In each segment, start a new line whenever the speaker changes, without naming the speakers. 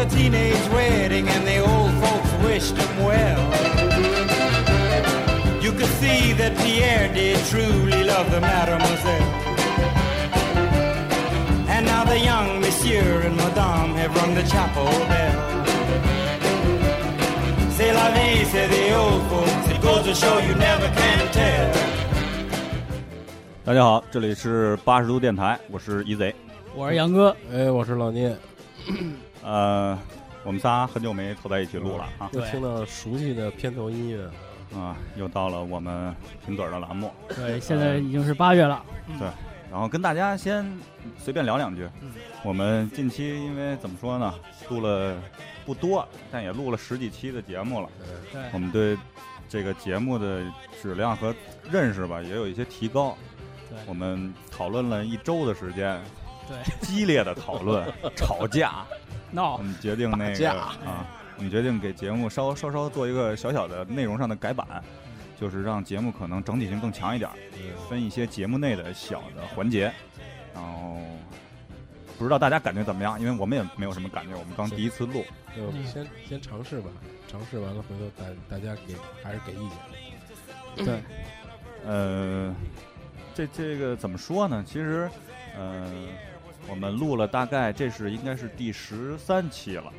a teenage wedding and the old folks wished him well. You could see that Pierre did truly love the mademoiselle. And now the young monsieur and madame have rung the chapel bell. C'est la vie, say the old folks. It goes to show you never can tell.
大家好，这里是八十度电台，我是一贼。
我是杨哥，
哎，我是老聂，
呃，我们仨很久没凑在一起录了啊。
又听到熟悉的片头音乐，
啊，又到了我们贫嘴儿的栏目，
对，现在已经是八月了，
对，然后跟大家先随便聊两句。
嗯。
我们近期因为怎么说呢，录了不多，但也录了十几期的节目了。
对。
我们对这个节目的质量和认识吧，也有一些提高。
对。
我们讨论了一周的时间，
对，
激烈的讨论，吵架，
闹
我们决定那个啊，我们决定给节目稍稍稍做一个小小的内容上的改版，就是让节目可能整体性更强一点儿，分一些节目内的小的环节，然后不知道大家感觉怎么样？因为我们也没有什么感觉，我们刚第一次录。
就，先先尝试吧，尝试完了回头大大家给还是给意见。
对，
呃，这这个怎么说呢？其实，呃，我们录了大概这是应该是第十三期了，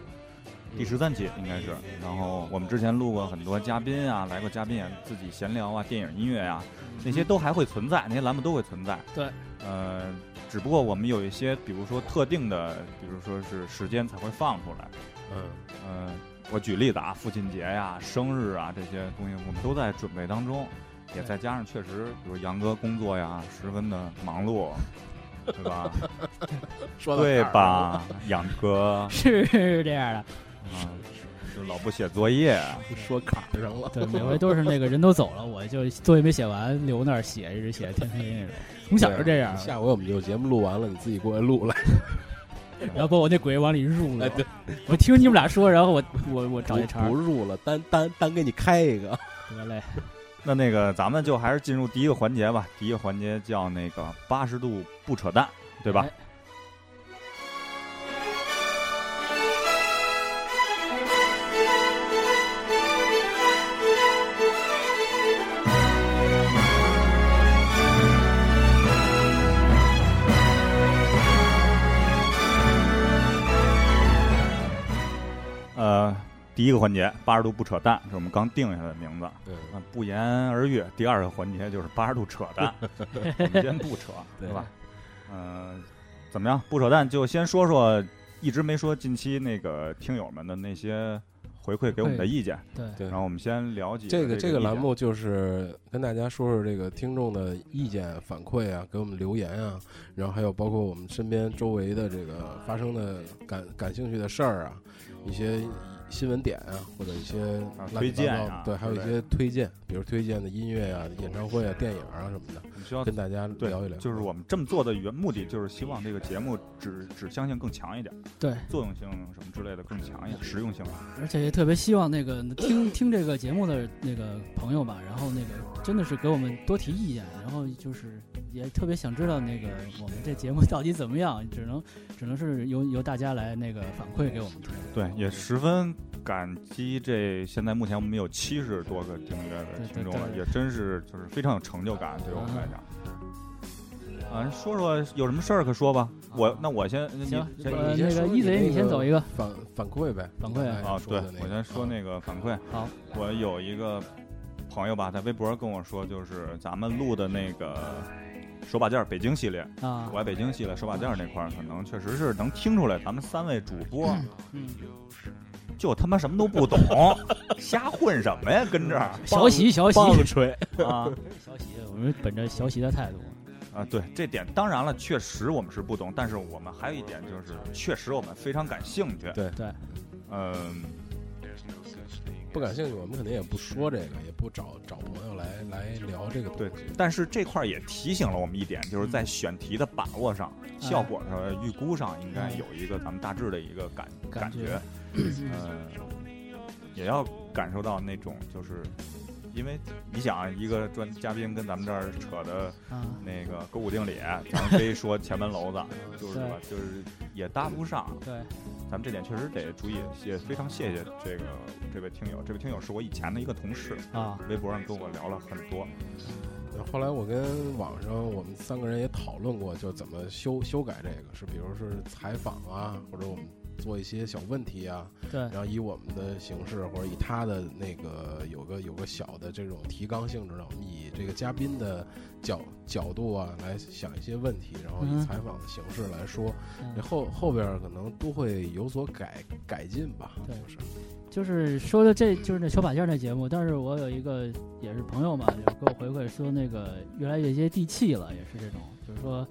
第十三期应该是。然后我们之前录过很多嘉宾啊，来过嘉宾也自己闲聊啊，电影音乐呀、那些都还会存在，那些栏目都会存在。
对，
呃，只不过我们有一些，比如说特定的，比如说是时间才会放出来。
嗯，
嗯，我举例子啊，父亲节呀、生日啊这些东西，我们都在准备当中，也再加上确实，比如杨哥工作呀，十分的忙碌，对吧？
说到
对？吧，杨哥
是这样的，
啊，就老不写作业，
说坎儿上了。
对，每回都是那个人都走了，我就作业没写完，留那儿写，一直写，天天那种，从小就这样，
下回我们就节目录完了，你自己过来录来。
然后把我那鬼往里入了
哎，对，
我听你们俩说，然后我我我找一茬
不，入了，单单单给你开一个。
得嘞，
那那个咱们就还是进入第一个环节吧。第一个环节叫那个八十度不扯淡，对吧？第一个环节八十度不扯淡是我们刚定下的名字。不言而喻。第二个环节就是八十度扯淡，我们先不扯，
对
对吧？嗯、怎么样？不扯淡就先说说，一直没说近期那个听友们的那些回馈给我们的意见，
对
对
然后我们先了解
这个
这
个栏目就是跟大家说说这个听众的意见反馈啊，给我们留言啊，然后还有包括我们身边周围的这个发生的感感兴趣的事儿啊，一些新闻点啊，或者一些
推荐
啊对，还有一些推荐，比如推荐的音乐啊、演唱会啊、电影啊什么的，
你需要
跟大家
对
聊一聊。
就是我们这么做的原目的，就是希望这个节目指指向性更强一点，
对，
作用性什么之类的更强一点，实用性。
而且也特别希望那个听听这个节目的那个朋友吧，然后那个真的是给我们多提意见，然后就是也特别想知道那个我们这节目到底怎么样，只能只能是由由大家来那个反馈给我们听。
对，也十分感激这现在目前我们有七十多个订阅的听众了，也真是就是非常有成就感，对我们来讲。啊，说说有什么事儿可说吧？我那我先你
行呃
你
那个一贼你先走一个
反反馈呗，
反馈啊
啊，对我先说那个反馈。
好，
我有一个朋友吧，在微博跟我说，就是咱们录的那个手把件儿北京系列，
啊
我，爱北京系列手把件儿那块儿，可能确实是能听出来，咱们三位主播
嗯，
就他妈什么都不懂，瞎混什么呀？跟这儿
小喜小喜
棒槌，
啊
小喜，我们本着小喜的态度，
啊！对，这点当然了，确实我们是不懂，但是我们还有一点就是，确实我们非常感兴趣。
对
对，
嗯，
不感兴趣，我们肯定也不说这个，也不找找朋友来来聊这个东
对
西。，
但是这块儿也提醒了我们一点，就是在选题的把握上、
哎
效果上、预估上，应该有一个咱们大致的一个感
感觉
嗯。呃，也要感受到那种就是因为你想一个专嘉宾跟咱们这儿扯的
啊，
那个勾股定理，咱们非说前门楼子，就是
对
吧，就是也搭不上。
对，
咱们这点确实得注意，也非常谢谢这个这位听友，这位听友是我以前的一个同事，
啊，
微博上跟我聊了很多。
后来我跟网上我们三个人也讨论过，就怎么修修改这个，是比如是采访啊，或者我们做一些小问题啊，
对。
然后以我们的形式或者以他的那个有个有个小的这种提纲性质的，我们以这个嘉宾的角角度啊来想一些问题，然后
嗯
以采访的形式来说，
嗯。
这后后边可能都会有所改改进吧，
对。
就是。
就是说的这就是那小把件儿那节目，但是我有一个也是朋友嘛，就给我回馈说那个越来越接地气了，也是这种，就是说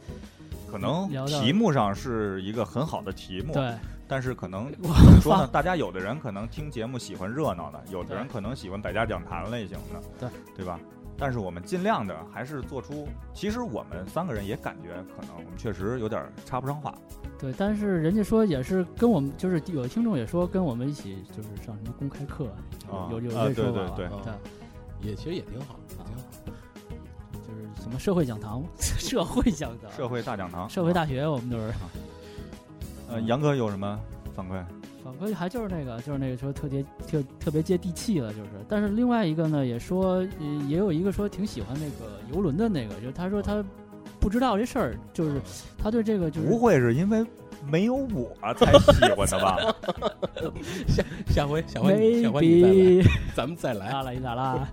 可能题目上是一个很好的题目，
对
但是可能
我
怎么说呢？大家有的人可能听节目喜欢热闹的，有的人可能喜欢百家讲坛类型的，
对
对吧？但是我们尽量的还是做出，其实我们三个人也感觉可能我们确实有点插不上话，
对，但是人家说也是跟我们，就是有的听众也说跟我们一起就是上什么公开课，
啊
有有
啊
这说法吧
对对对
对，
也其实也挺好，也挺好。
就是什么社会讲堂，社会讲堂，
社会大讲堂，
社会大学，我们都是。
呃，杨哥有什么反馈？
反馈还就是那个，就是那个说特别特特别接地气了，就是。但是另外一个呢，也说，呃也有一个说挺喜欢那个游轮的那个，就是他说他不知道这事儿，就是他对这个就是
不会是因为没有我才 喜欢的吧？
下下回下回下回你再来，咱们再来。
啦啦一啦啦，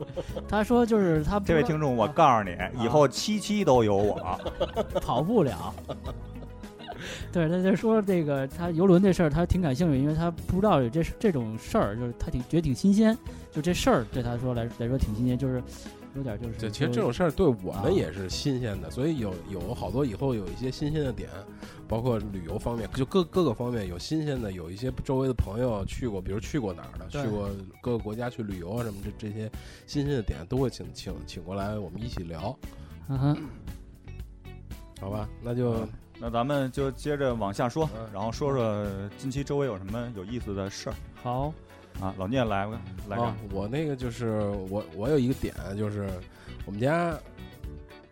他说就是他
这位听众，我告诉你，以后七七都有我。
跑不了。对，他就说这个他游轮这事儿，他挺感兴趣，因为他不知道有这这种事儿，就是他挺觉得挺新鲜，就这事儿对他说来来说挺新鲜，就是有点就是
对，其实这种事儿对我
啊
们也是新鲜的，所以有有好多以后有一些新鲜的点，包括旅游方面，就各各个方面有新鲜的，有一些周围的朋友去过，比如去过哪儿的，去过各个国家去旅游啊什么这这些新鲜的点，都会请请请过来，我们一起聊，
嗯哼，
好吧？那就
嗯那咱们就接着往下说
嗯，
然后说说近期周围有什么有意思的事儿
好，
啊？老聂来来
啊
着，，
我那个就是我我有一个点，就是我们家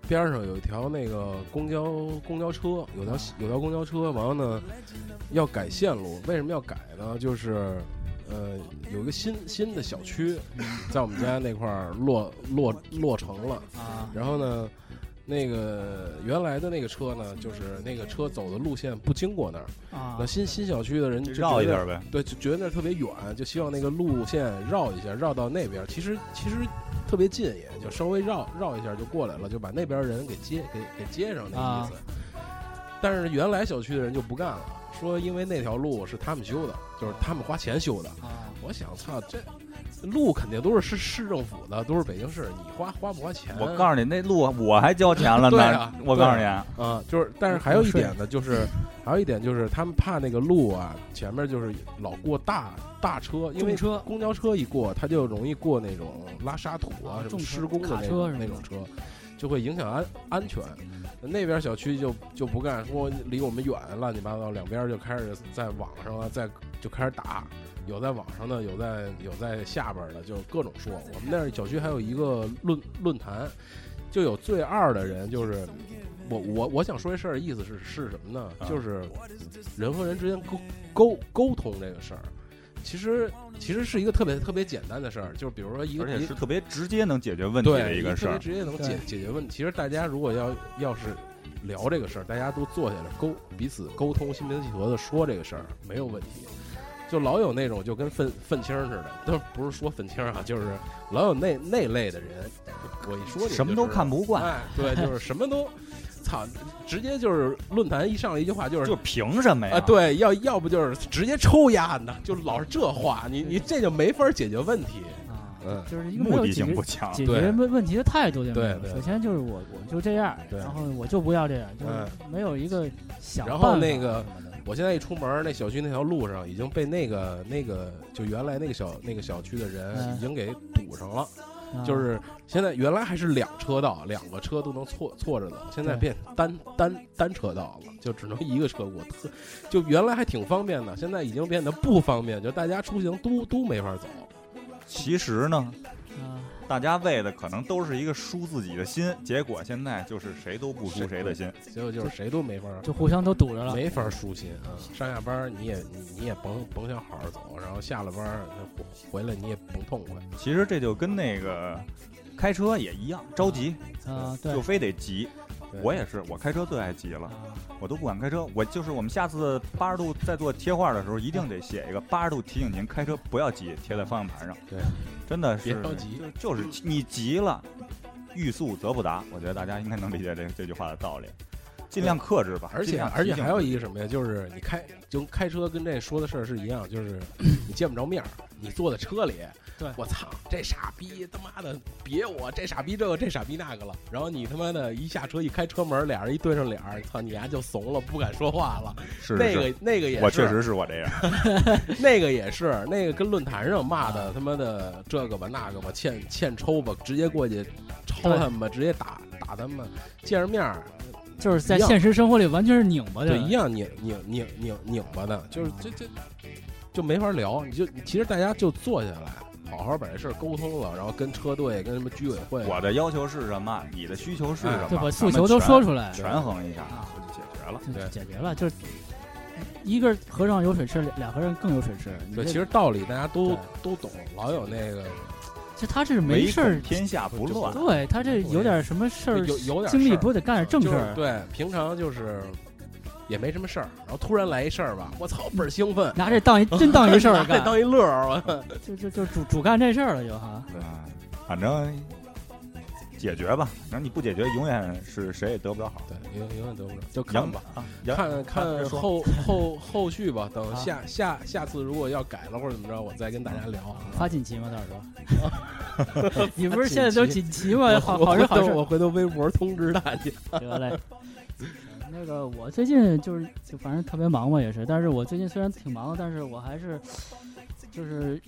边儿上有一条那个公交公交车，有条有条公交车，完了呢要改线路，为什么要改呢？就是呃有一个新新的小区在我们家那块儿落落落成了，
啊，
然后呢。那个原来的那个车呢，就是那个车走的路线不经过那儿。
啊
那，新新小区的人就
绕一
觉得
下呗。
对，就觉得那儿特别远，就希望那个路线绕一下，绕到那边儿。其实其实特别近，也就稍微绕绕一下就过来了，就把那边儿人给接给给接上那意思。但是原来小区的人就不干了，说因为那条路是他们修的，就是他们花钱修的。
啊，
我想，操，这路肯定都是市市政府的，都是北京市，你花花不花钱？
我告诉你，那路我还交钱了呢
啊。
我告诉你，
啊，就是，但是还有一点呢，就是还有一点就是他们怕那个路啊，前面就是老过大大车，因为
车
公交车一过，它就容易过那种拉沙土啊、什么施工的
车
那种车，就会影响安安全。那边小区就就不干，说离我们远，乱七八糟，两边就开始在网上啊，在就开始打，有在网上的，有在有在下边的，就各种说。我们那儿小区还有一个论论坛，就有最二的人，就是我我我想说这事儿的意思是是什么呢？
啊
就是人和人之间沟沟沟通这个事儿，其实其实是一个特别特别简单的事儿，就是比如说一个一
而且是特别直接能解决问题的一个事儿。
特别直接能解解决问题。其实大家如果要要是聊这个事儿，大家都坐下来沟彼此沟通，心平气和的说这个事儿没有问题。就老有那种就跟愤愤青似的，都不是说愤青啊，就是老有那那类的人，我一说你就
什么都看不惯。
哎，对，就是什么都，操，直接就是论坛一上来一句话就是
就凭什么呀？
啊，，对，要要不就是直接抽丫呢，就老是这话，你你这就没法解决问题。
啊，
嗯。
就是一个
目的性不强。
解决问问题的态度就首先就是我我就这样，然后我就不要这样，就是
嗯。
没有一个想法
后那个我现在一出门，那小区那条路上已经被那个那个就原来那个小那个小区的人
嗯。
已经给堵上了，
啊
就是现在原来还是两车道，两个车都能错错着走，现在变单单单车道了，就只能一个车过，特就原来还挺方便的，现在已经变得不方便，就大家出行都都没法走。
其实呢，
啊
大家为的可能都是一个输自己的心，结果现在就是谁都不输谁的心。
结果就是谁都没法
就互相都堵着了。
没法舒心啊！上下班你也你你也甭甭想好好走，然后下了班回来你也甭痛快。
其实这就跟那个开车也一样，着急
啊，对
就，非得急。
对
我也是，我开车最爱急了，
啊
我都不敢开车。我就是我们下次八十度再做贴画的时候，一定得写一个八十度提醒您开车不要急，贴在方向盘上。
对，
真的是
别着急
就就是你急了，欲速则不达。我觉得大家应该能理解这这句话的道理，尽量克制吧。
而且而且还有一个什么呀？就是你开就开车跟这说的事儿是一样，就是 你见不着面儿，你坐在车里，
对
我操，这傻逼他妈的别我，这傻逼这个这傻逼那个了。然后你他妈的一下车一开车门，俩人一对上脸儿，操你丫就怂了，不敢说话了。
是
那个那个也是，
我确实是我这样。
那个也是，那个跟论坛上骂的他妈的这个吧那个吧，欠欠抽吧，直接过去抽他们吧，直接打打他们，见着面儿
就是在现实生活里完全是拧巴的。
对一样拧拧拧拧拧巴的，就是这这就没法聊。你就其实大家就坐下来，好好把这事儿沟通了，然后跟车队跟什么居委会，
我的要求是什么？你的需求是什么？
哎
对，把诉求都说出来，
权权衡一下
啊，
就解决了。
对
解决了。就是一个和尚有水吃，俩和尚更有水吃。
对，其实道理大家都都懂，老有那个
就他这是没事儿，
天下不乱。
对他这有点什么事儿，
有有点
精力不得干点正
就是
事儿。
对，平常就是也没什么事儿，然后突然来一事儿吧，我操，倍儿兴奋，
拿这当一 真当一事儿
拿这
干，
当一乐儿，
就就就主主干这事儿了就哈。
对，反正解决吧。反正你不解决，永远是谁也得不着好。
对，永永远得不着，就看吧。
啊，
看看后后后续吧，等
啊
下下下次如果要改了或者怎么着，我再跟大家聊啊。
发锦旗吗？到时候，你不是现在都锦旗吗？好好事好事，
我回头微博通知大家。
得嘞。那个我最近就是就反正特别忙嘛，也是。但是我最近虽然挺忙，但是我还是就是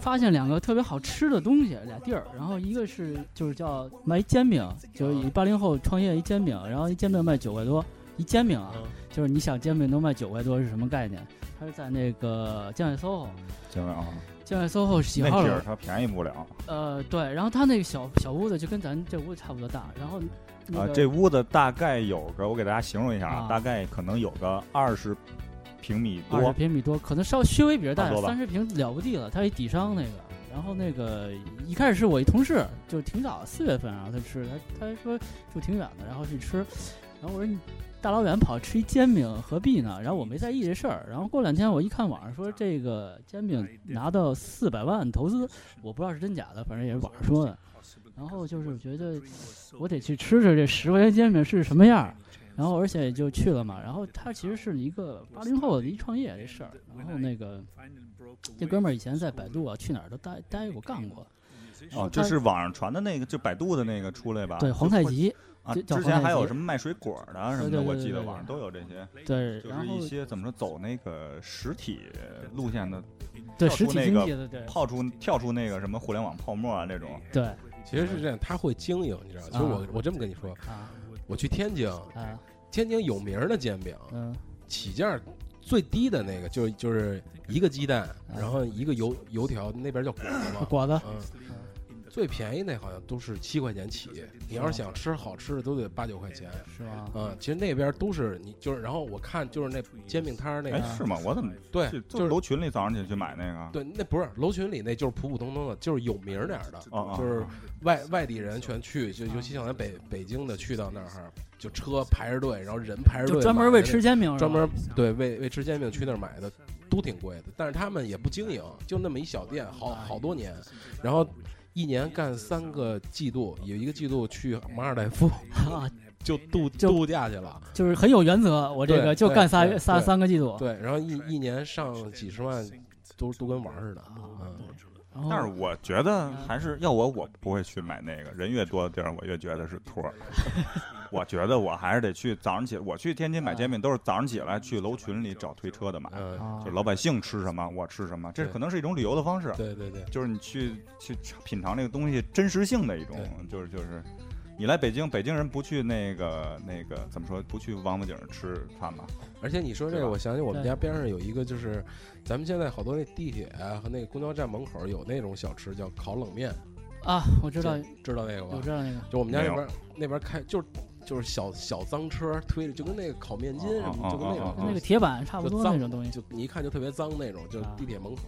发现两个特别好吃的东西，俩地儿。然后一个是就是叫卖煎饼，就是以八零后创业一煎饼，然后一煎饼卖九块多，一煎饼啊，就是你想煎饼能卖九块多是什么概念？它是在那个建外 SOHO，
行啊，
建外 SOHO 喜好楼
那地儿，它便宜不了
呃，对，然后它那个小小屋子就跟咱这屋子差不多大，然后、那个。
啊这屋子大概有个，我给大家形容一下
啊
大概可能有个二十平米
二十
多。
平米多，可能稍稍微比这大三十平了不地了。它一底商那个，然后那个一开始是我一同事，就挺早四月份然后他吃，他他说住挺远的，然后去吃，然后我说你大老远跑吃一煎饼何必呢？然后我没在意这事儿，然后过两天我一看网上说这个煎饼拿到四百万投资，我不知道是真假的，反正也是网上说的。然后就是觉得我得去吃吃这十块钱煎饼是什么样儿，然后而且就去了嘛。然后他其实是一个八零后的一创业这事儿，然后那个这哥们儿以前在百度啊，去哪儿都待待过干过。
哦，就是网上传的那个，就百度的那个出来吧？
对，黄太极，
啊，之前还有什么卖水果的啊什么的，我记得网上都有这些，
对，
就是
然后
一些怎么说走那个实体路线的，
对实
跳出那个
体经济的，对
泡出跳出那个什么互联网泡沫啊这种。
对
其实是这样，他会经营，你知道？其实我我这么跟你说，
啊
我去天津，
啊。
天津有名的煎饼，
嗯
起价最低的那个就就是一个鸡蛋，然后一个油油条，那边叫果子嘛，
果子
嗯，最便宜那好像都是七块钱起。你要是想吃好吃的，都得八九块钱。
是吗？
嗯，其实那边都是你就是，然后我看就是那煎饼摊儿那
哎
个，，
是吗？我怎么
对
就，
是
楼群里早上起去买那个？
对，那不是楼群里那就是普普通通的，就是有名点儿的，就是
哦
外外地人全去，就尤其像咱北北京的去到那儿，就车排着队，然后人排着队，
专门为吃煎饼，
专门对为为吃煎饼去那儿买的，都挺贵的。但是他们也不经营，就那么一小店，好好多年，然后一年干三个季度，有一个季度去马尔代夫
啊，
就度
就
度假去了。
就是很有原则。我这个就干仨仨三个季度，
对，然后一一年上几十万，都都跟玩似的。
啊
嗯，
但是我觉得还是要我，我不会去买那个。人越多的地儿，我越觉得是托儿。我觉得我还是得去早上起，我去天津买煎饼都是早上起来去楼群里找推车的买，就老百姓吃什么我吃什么，这可能是一种旅游的方式，
对对对，
就是你去去品尝这个东西真实性的一种，就是就是。你来北京，北京人不去那个那个怎么说？不去王府井吃饭吗？
而且你说这个，我想起我们家边上有一个，就是咱们现在好多那地铁啊和那个公交站门口有那种小吃叫烤冷面，
啊，我知道，
知道那个吧
我？知道那个，
就我们家那边那边开就是就是小小脏车推着，就跟那个烤面筋什么，
哦
就跟那种
跟那个铁板差不多那种东西，
就你一看就特别脏那种，就
啊。
地铁门口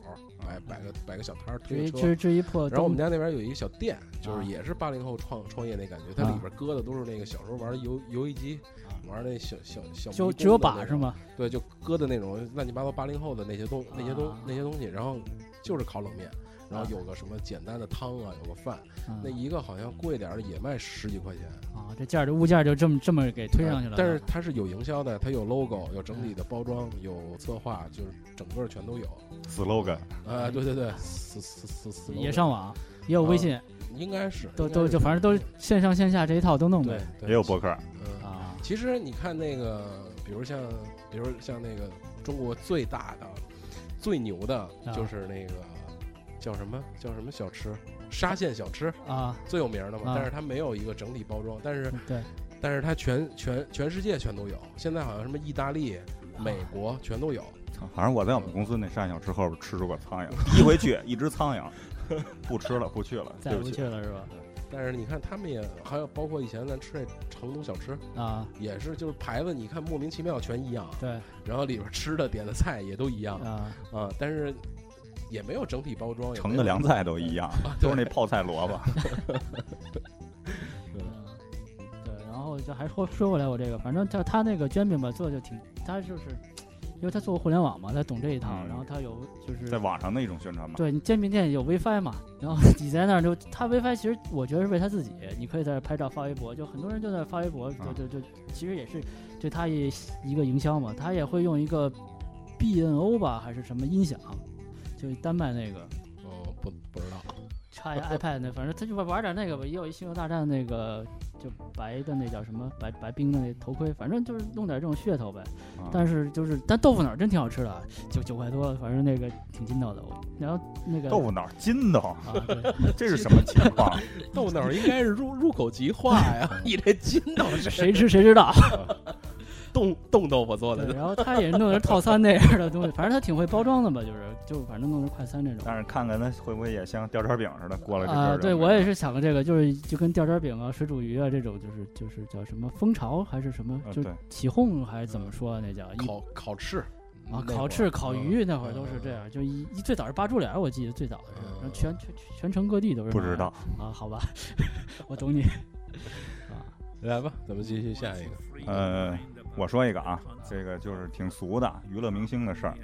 摆摆个摆个小摊儿推车。
于至于至于破
然后我们家那边有一个小店，就是
啊。
也是八零后创创业那感觉，它
啊
里边搁的都是那个小时候玩的游游戏机，玩那小小小迷
就只有？把是吗？
对，就搁的那种乱七八糟八零后的那些东那些东
啊。
那些东西，然后就是烤冷面，然后
啊
有个什么简单的汤啊，有个饭，
嗯
那一个好像贵点儿的也卖十几块钱。
啊，这价儿的物价就这么这么给推上去了。
呃但是它是有营销的，它有 logo，有整体的包装，有策划，就是整个全都有。
slogan
啊，对对对，四四四四
也上网，也有微信，
应该是
都都就反正都是线上线下这一套都弄
对
呗。，
对
也有博客，
嗯。
啊，
其实你看那个，比如像，比如像那个中国最大的、最牛的，
啊
就是那个叫什么叫什么小吃，沙县小吃
啊，
最有名的嘛。
啊
但是它没有一个整体包装，但是
对，
但是它全全全世界全都有。现在好像什么意大利、美国全都有。
反正我在我们公司那沙县小吃后边吃出过苍蝇，第一回去一只苍蝇，不吃了，不去了，
再不。去了是吧？
但是你看他们也还有包括以前咱吃那成都小吃，
啊，
也是就是牌子，你看莫名其妙全一样，
对
然后里边吃的点的菜也都一样
啊，
啊，但是也没有整体包装，
盛的凉菜都一样，都是那泡菜萝卜。
对 对，然后就还说说回来，我这个反正他他那个煎饼吧做的就挺，他就是因为他做过互联网嘛，他懂这一套，
嗯
然后他有就是
在网上的一种宣传嘛。
对你煎饼店有 WiFi 嘛，然后你在那儿就他 WiFi 其实我觉得是为他自己，你可以在这儿拍照发微博，就很多人就在发微博，就
啊
就就其实也是对他也一个营销嘛，他也会用一个 BNO 吧还是什么音响，就丹麦那个
哦，不不知道，
插一 iPad 那，反正他就玩玩点那个吧，也有一星球大战那个就白的那叫什么白白冰的那头盔，反正就是弄点这种噱头呗。
啊
但是就是但豆腐脑真挺好吃的，九九块多，反正那个挺筋道的。我然后那个
豆腐脑筋道，
啊，
这是什么情况？
豆腐脑应该是入入口即化呀，你这筋道是
谁吃谁知道。
冻冻豆腐做的，
然后他也弄点套餐那样的东西，反正他挺会包装的吧，就是就反正弄成快餐这种。
但是看看他会不会也像吊卷饼似的过了这阵
啊，对我也是想的这个，就是就跟吊卷饼啊、水煮鱼啊这种，就是就是叫什么蜂巢还是什么，就起哄还是怎么说啊那叫
烤烤翅
啊，烤翅、烤鱼那会儿
嗯
都是这样，就一一最早是八珠帘儿，我记得最早的是，然后
嗯
全全全城各地都是
不知道。
啊，好吧，我懂你 啊，
来吧，咱们继续下一个。
呃，我说一个啊，这个就是挺俗的娱乐明星的事儿。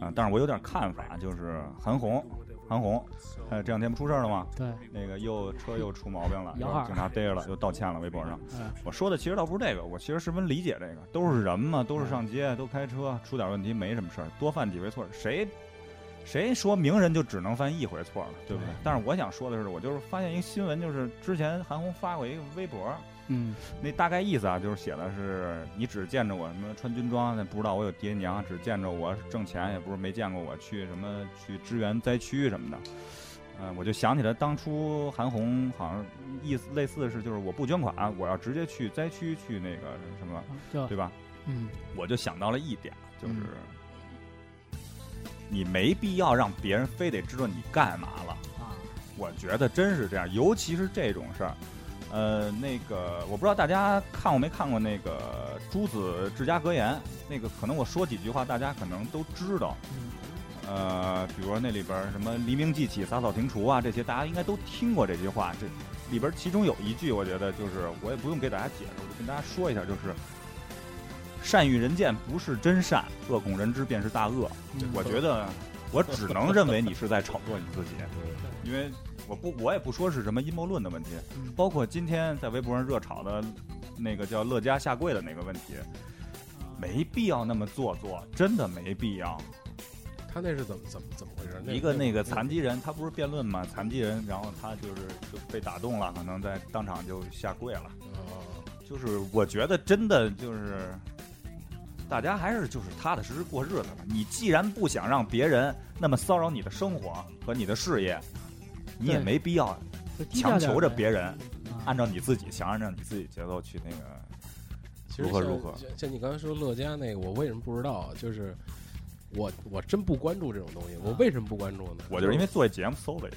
啊，但是我有点看法，就是韩红，韩红，呃，这两天不出事儿了吗？
对，
那个又车又出毛病了，警察逮着了，又道歉了，微博上。
嗯。
我说的其实倒不是这个，我其实十分理解这个，都是人嘛，都是上街，都开车，出点问题没什么事儿，多犯几回错，谁谁说名人就只能犯一回错了，对不对？
对？
但是我想说的是，我就是发现一个新闻，就是之前韩红发过一个微博，
嗯
那大概意思啊，就是写的是你只见着我什么穿军装，那不知道我有爹娘，只见着我挣钱，也不是没见过我去什么去支援灾区什么的。嗯、我就想起来当初韩红好像意思类似的是，就是我不捐款，我要直接去灾区去那个什么，对吧？
嗯
我就想到了一点，就是
嗯
你没必要让别人非得知道你干嘛了。
啊
我觉得真是这样，尤其是这种事儿。呃，那个我不知道大家看过没看过那个《朱子治家格言》，那个可能我说几句话，大家可能都知道。
嗯
呃，比如说那里边儿什么“黎明即起，洒扫庭除”啊，这些大家应该都听过这句话。这里边儿其中有一句，我觉得就是我也不用给大家解释，我就跟大家说一下，就是“善与人见不是真善，恶恐人知便是大恶”。
嗯
我觉得我只能认为你是在炒作你自己，因为我不我也不说是什么阴谋论的问题，
嗯
包括今天在微博上热炒的那个叫乐嘉下跪的那个问题，没必要那么做作，真的没必要。
他那是怎么怎么怎么回事？
一个那个残疾人，他不是辩论嘛，残疾人，然后他就是就被打动了，可能在当场就下跪了。
哦
就是我觉得真的就是，大家还是就是踏踏实实过日子吧。你既然不想让别人那么骚扰你的生活和你的事业，你也没必要强求着别人
啊
按照你自己想按照你自己节奏去那个。如何如何
像像你刚才说乐嘉那个，我为什么不知道啊？就是我我真不关注这种东西。我为什么不关注呢？
我就是因为做这节目搜的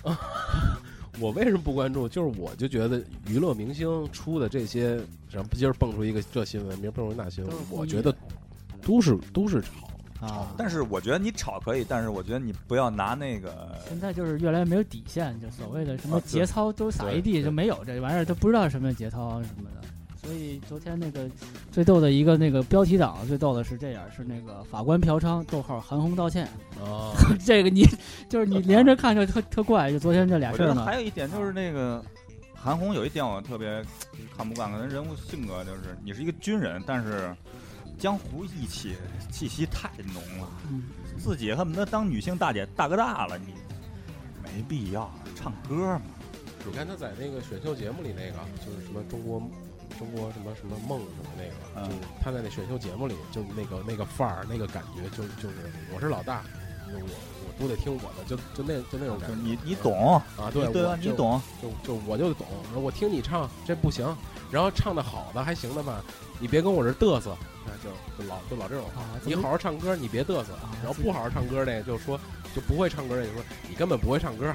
我为什么不关注？就是我就觉得娱乐明星出的这些，什么今儿蹦出一个这新闻，明儿蹦出那新闻我觉得都是都是炒。
啊，
但是我觉得你炒可以，但是我觉得你不要拿那个
现在就是越来越没有底线，就所谓的什么节操都撒一地，就没有这玩意儿，都不知道什么节操什么的。所以昨天那个最逗的一个那个标题党最逗的是这样，是那个法官嫖娼，逗号韩红道歉。
哦，
这个你就是你连着看就特特怪，就昨天这俩事儿呢。
还有一点就是那个韩红有一点我特别看不惯，可能人物性格就是你是一个军人，但是江湖义气气息太浓了，
嗯，
自己恨不得当女性大姐大哥大了，你没必要唱歌嘛。
你看他在那个选秀节目里那个，就是什么中国中国什么什么梦什么那个，
嗯
就是他在那选秀节目里，就那个那个范儿，那个感觉，就就是我是老大，我我都得听我的，就就那就那种感觉。
你你懂，
啊？对
对吧？你懂，
就就我就懂，我听你唱这不行，然后唱的好的还行的吧，你别跟我这嘚瑟，那就就老就老这种话。
啊，
你好好唱歌，你别嘚瑟。啊然后不好好唱歌那个就说就不会唱歌那个说你根本不会唱歌，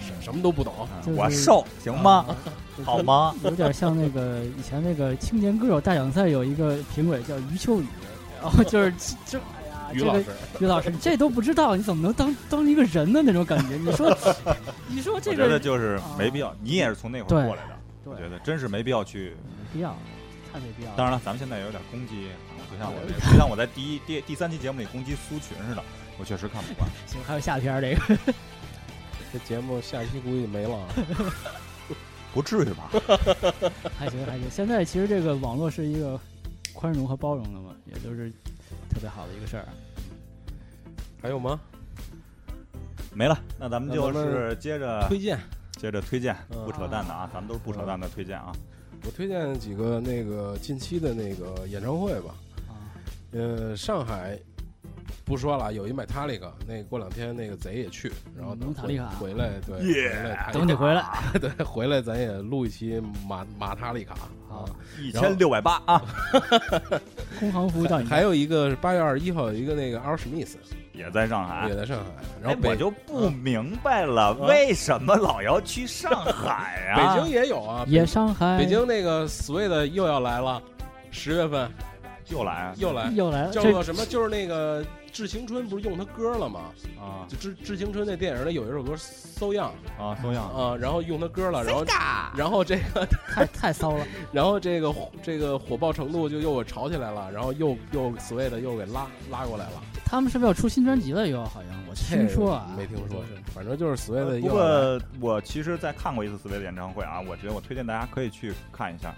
什什么都不懂。
就是
我瘦行吗？
啊
好吗？
有点像那个以前那个青年歌手大奖赛有一个评委叫余秋雨，然后就是 就
于老师，
于老师，你这都不知道，你怎么能当当一个人的那种感觉？你说，你说这个
我觉得
个
就是没必要，你也是从那会儿过来的，我觉得真是没必要去。
没必要，太没必要。
当然了，咱们现在也有点攻击，就像我这，就像我在第一第第三期节目里攻击苏群似的，我确实看不惯。
行，还有下篇儿这个，
这节目下期估计没了。
不至于吧？
还行还行。现在其实这个网络是一个宽容和包容的嘛，也就是特别好的一个事儿。
还有吗？
没了，那咱们就
那咱
是接着
推荐，
接着推荐，
嗯
不扯淡的啊，咱们都是不扯淡的推荐啊。
我推荐几个那个近期的那个演唱会吧。
啊，
呃，上海不说了，有一买塔利克，那过两天那个贼也去，然后等
蒙塔利卡
回来，对
Yeah
回来他
等你回来。
对回来咱也录一期马马塔利卡啊。
一千六百八啊，
空航服务到你。
还有一个是八月二十一号有一个那个 Al Smith
也在上海
也。在上海，然
哎
后，北
我就不明白了，为什么老要去上海啊？
北京也有啊，
也上海，
北京那个 Sweet 又要来了，十月份
又来
又来，
又来了，
叫做什么？就是那个《致青春》，不是用他歌了吗？
啊
就《致致青春》那电影里有一首歌《So Young》
啊，骚样
啊，然后用他歌了，然后然后这个
太太骚了。
然后这个这个火爆程度就又吵起来了，然后又又 Sweet 又给拉拉过来了。
他们是不是要出新专辑了？又好像我听说啊，
没听说
是，
反正就是 Sweet
不
又要来
过我其实，在看过一次斯威的演唱会啊，我觉得我推荐大家可以去看一下，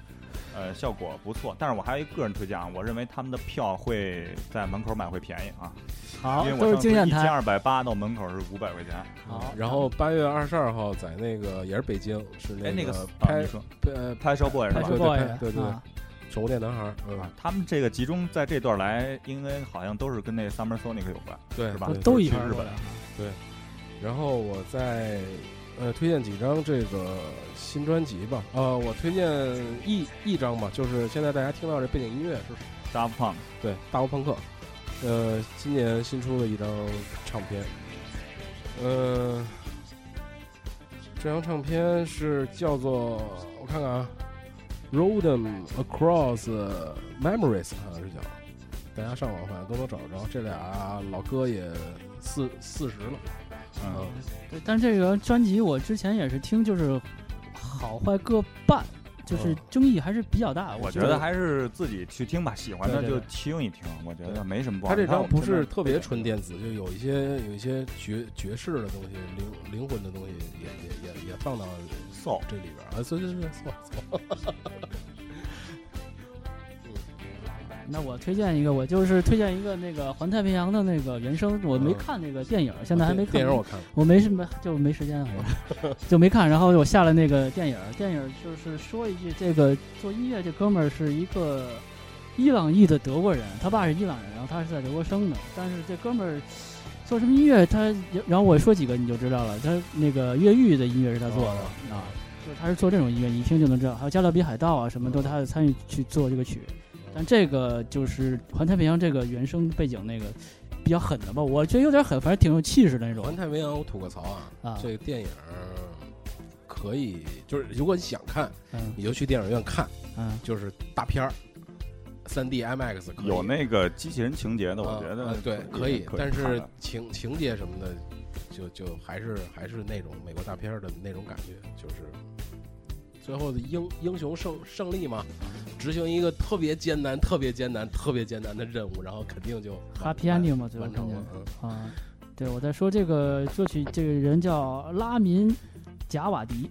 呃，效果不错。但是我还有一个个人推荐啊，我认为他们的票会在门口买会便宜啊，
好
因为，
我是
我上次一千
经验谈。
二百八到门口是五百块钱。
好，
然后八月二十二号在那个也是北京，是
哎，那
个拍呃
拍 show boy 是吧
拍出？
对对
boy
对对对
啊，
宠物店男孩儿，嗯，
他们这个集中在这段来，应该好像都是跟那 Summer Sonic 有关。
对
是吧
都
去日本
块儿过来啊
然后我再呃推荐几张这个新专辑吧，呃，我推荐一一张吧，就是现在大家听到这背景音乐是
Daft Punk
对大乌朋克，呃，今年新出的一张唱片，呃，这张唱片是叫做我看看啊，Road Them Across Memories 好像是叫，大家上网好像都能找着，这俩老哥也四四十了，
嗯，
对，但这个专辑我之前也是听，就是好坏各半，就是
嗯
争议还是比较大。
我
觉
觉得还是自己去听吧，喜欢的就听一听，我觉得没什么不好。
他这张不是特别纯电子，就有一些有一些爵爵士的东西，灵灵魂的东西也也也也放到
soul
这里边儿。啊，对对对，错错，
那我推荐一个，我就是推荐一个那个《环太平洋》的那个原声，我没
嗯
看那个电影，现在还没看。
电影我看了，
我没什么，就没时间，我就没看。然后我下了那个电影，电影就是说一句，这个做音乐这哥们儿是一个伊朗裔的德国人，他爸是伊朗人，然后他是在德国生的。但是这哥们儿做什么音乐，他然后我说几个你就知道了，他那个越狱的音乐是他做的、
哦
啊，就是他是做这种音乐，你一听就能知道。还有《加勒比海盗》啊，什么都他有参与去做这个曲。但这个就是《环太平洋》这个原声背景那个比较狠的吧，我觉得有点狠，反正挺有气势的那种
环太平洋我吐个槽啊，
啊。
这个电影可可以，就是如果你想看，
嗯
你就去电影院看，
嗯，
就是大片儿，三 D IMAX 可以
有那个机器人情节的，我
啊
觉得
啊对
可
可以，但是情情节什么的，就就还是还是那种美国大片的那种感觉，就是最后的英英雄胜胜利嘛，执行一个特别艰难、特别艰难、特别艰难的任务，然后肯定就
Happy ending 嘛，最后
完成了。嗯
啊，对，我在说这个作曲，这个人叫拉民贾瓦迪，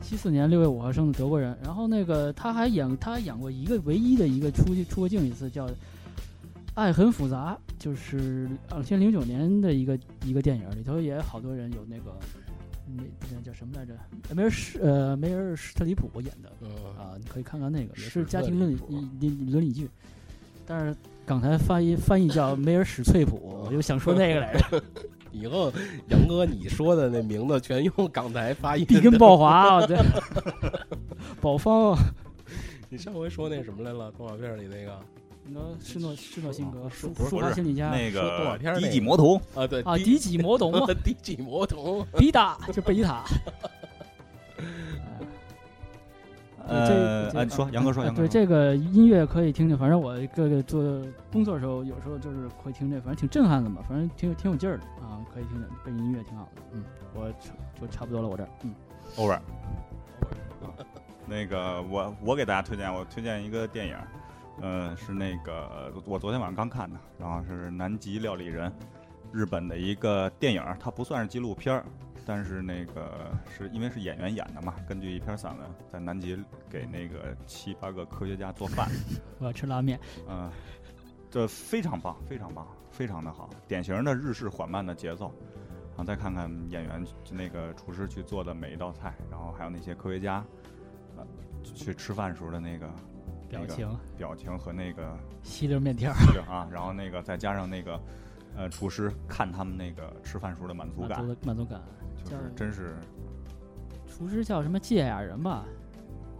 七四年六月五号生的德国人。然后那个他还演，他还演过一个唯一的一个出去出过镜一次，叫《爱很复杂》，就是两千零九年的一个一个电影，里头也好多人有那个那那叫什么来着？梅尔史呃梅尔史特里普演的
嗯
啊，你可以看看那个，也是家庭伦理伦伦理剧，但是港台翻译翻译叫梅尔史翠普，我就想说那个来着。
以后杨哥你说的那名字全用港台发音，
比根鲍华，啊，对，宝方，
你上回说那什么来了？动画片里那个
那施诺施诺辛格，
是
舒舒心理家
那
个动画
个
片儿那个
低级魔童，
啊，对
啊，迪几魔童嘛，
低级魔童，
比达就贝塔。
呃，
这
啊，你说杨哥说，
啊
杨哥，
对这个音乐可以听听，反正我各个做工作的时候，有时候就是会听这，反正挺震撼的嘛，反正挺有挺有劲儿的啊，可以听听，背景音乐挺好的。嗯，我就差不多了，我这儿，嗯
，over。那个我我给大家推荐，我推荐一个电影，呃，是那个我昨天晚上刚看的，然后是《南极料理人》，日本的一个电影，它不算是纪录片儿，但是那个是因为是演员演的嘛，根据一篇散文，在南极给那个七八个科学家做饭，
我要吃拉面。
嗯、这非常棒，非常棒，非常的好，典型的日式缓慢的节奏。然后再看看演员那个厨师去做的每一道菜，然后还有那些科学家，呃，去吃饭时候的那个那个
表情，
表情和那个
吸溜面条儿，
啊，然后那个再加上那个呃厨师看他们那个吃饭时候的满足感
满足，满足感。
就是真是
厨师叫什么芥雅人吧？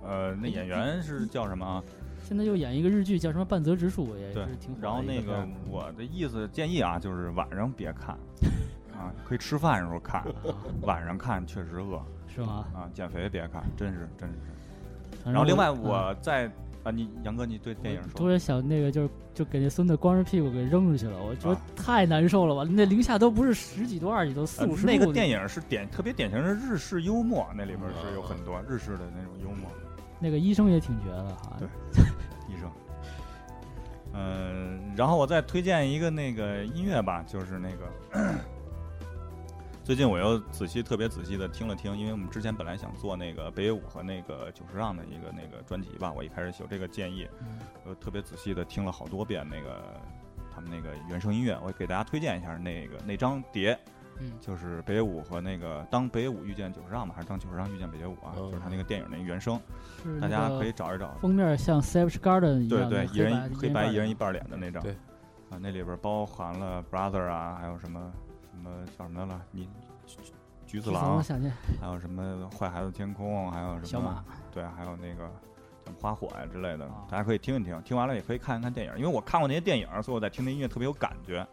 呃那演员是叫什么啊？
现在又演一个日剧，叫什么《半泽直树》，也
对
是挺火
然后那个我的意思建议啊，就是晚上别看 啊，可以吃饭的时候看，晚上看确实饿
是吗？
啊，减肥别看，真是真是。然后另外
嗯
我在啊，你杨哥你对电影说，
突然想那个就是就给那孙子光着屁股给扔出去了，我觉得
啊
太难受了吧！那零下都不是十几度、二十几度，四
呃
五十度。
那个电影是典特别典型的日式幽默，那里边是有
啊
很多日式的那种幽默。
那个医生也挺绝的哈。
对医生。嗯、然后我再推荐一个那个音乐吧，就是那个最近我又仔细特别仔细的听了听，因为我们之前本来想做那个北野武和那个久石让的一个那个专辑吧，我一开始有这个建议，
嗯
我特别仔细的听了好多遍那个他们那个原声音乐，我给大家推荐一下那个那张碟，
嗯
就是北野武和那个当北野武遇见久石让嘛，还是当久石让遇见北野武啊？
哦
就是他那个电影那原声，大家可以找一找。
封面像 Savage Garden 一样，
对对一人
黑
白一人一
半
半脸的那张。
对
啊，那里边包含了 Brother 啊，还有什么什么叫什么了？你橘橘子狼，
夏天
还有什么坏孩子天空，还有什么
小马，
对，还有那个像花火呀、之类的
啊，
大家可以听一听。听完了也可以看一看电影，因为我看过那些电影，所以我在听那音乐特别有感觉。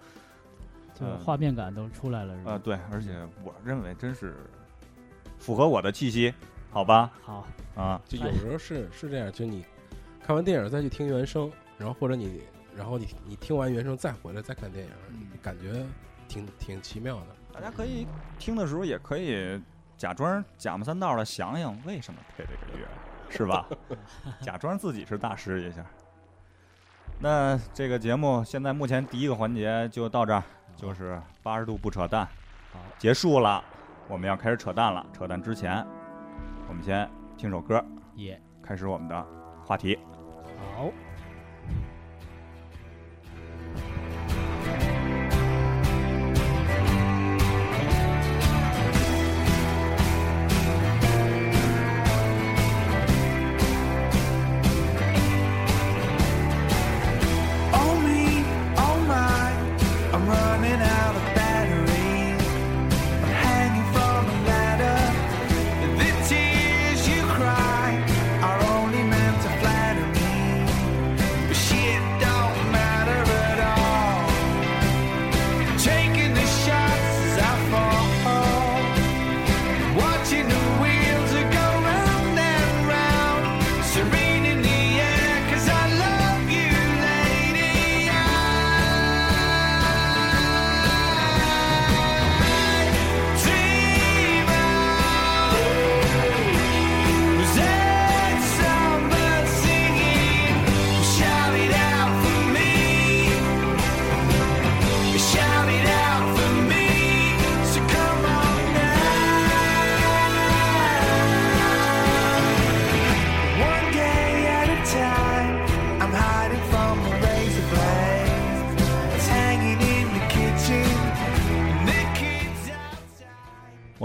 就画面感都出来了，是吧？
呃，对，而且我认为真是符合我的气息，好吧？
好，
啊，
就有时候是是这样，就你看完电影再去听原声，然后或者你然后你你听完原声再回来再看电影，
嗯
感觉挺挺奇妙的。
大家可以听的时候也可以假装假模三道的想想为什么配这个乐，是吧？假装自己是大师一下。那这个节目现在目前第一个环节就到这儿，就是八十度不扯淡，
好，
结束了，我们要开始扯淡了。扯淡之前，我们先听首歌，
耶，
开始我们的话题。
好，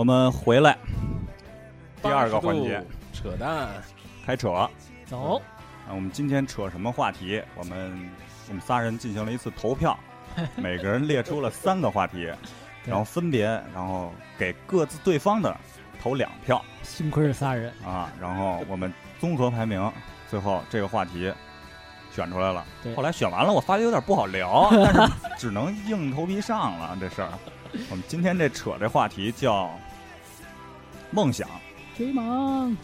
我们回来，第二个环节。
扯淡，
开扯。
走，
啊，我们今天扯什么话题？我们我们仨人进行了一次投票，每个人列出了三个话题，然后分别然后给各自对方的投两票。
幸亏是仨人，
啊，然后我们综合排名，最后这个话题选出来了。后来选完了，我发觉有点不好聊，但是只能硬头皮上了这事儿。我们今天这扯这话题叫梦想。
追梦，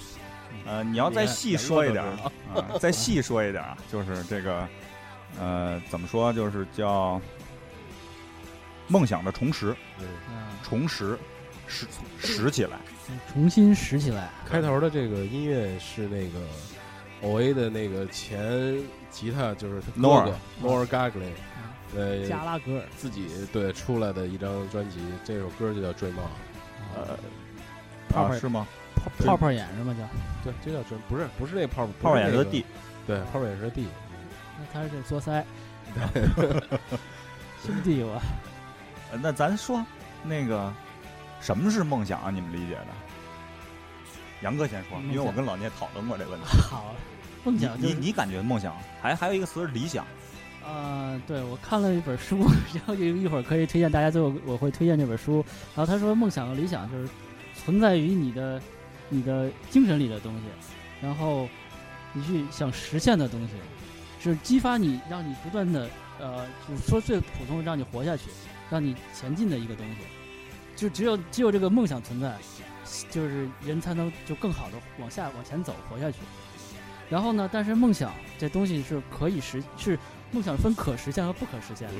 呃，你要再细说一点儿
连
啊，再细说一点儿啊，就是这个，呃，怎么说，就是叫梦想的重拾，重拾，拾拾起来。
重新拾起来，
开头的这个音乐是那个 O A 的那个前吉他，就是他哥
Noah
哥 Noah Gagley，呃，
加拉格尔，
自己对出来的一张专辑，这首歌就叫《追梦》。
呃，
泡泡
啊，是吗？
泡泡泡眼是吗？叫，
对，这叫追，不是不是这泡
泡泡眼是个 D，，
对，泡泡眼是个 D。
那他是作腮，兄弟我，
呃那咱说那个什么是梦想啊？你们理解的？杨哥先说，因为我跟老聂讨论过这问题。
好，梦想就是
你你感觉梦想还还有一个词是理想，
呃，对我看了一本书，然后一一会儿可以推荐大家，最后我会推荐这本书。然后他说，梦想和理想就是存在于你的你的精神里的东西，然后你去想实现的东西，是激发你，让你不断的呃，就是说最普通，让你活下去，让你前进的一个东西。就只有只有这个梦想存在，就是人才能就更好的往下往前走，活下去。然后呢，但是梦想这东西是可以实是梦想分可实现和不可实现的。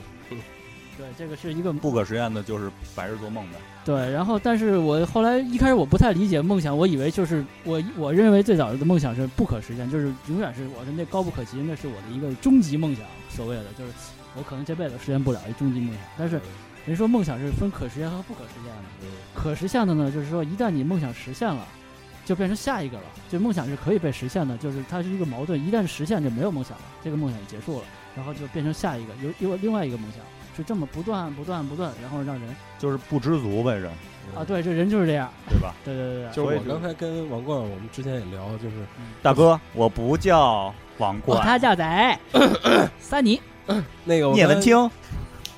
对，这个是一个
不可实现的就是白日做梦呗。
对。然后，但是我后来一开始我不太理解梦想，我以为就是我我认为最早的梦想是不可实现，就是永远是我的那高不可及，那是我的一个终极梦想，所谓的就是我可能这辈子实现不了一终极梦想。但是人说梦想是分可实现和不可实现的。
嗯
可实现的呢，就是说一旦你梦想实现了，就变成下一个了。就梦想是可以被实现的，就是它是一个矛盾，一旦实现就没有梦想了，这个梦想就结束了，然后就变成下一个，有有另外一个梦想，是这么不断不断不断，然后让人
就是不知足呗，人
啊，对，这人就是这样，
对吧？
对对对对，
就
就是我刚才跟王冠，我们之前也聊，就是
大哥，我不叫王
哦，
冠，
他叫贼，撒尼，
那个
聂文清，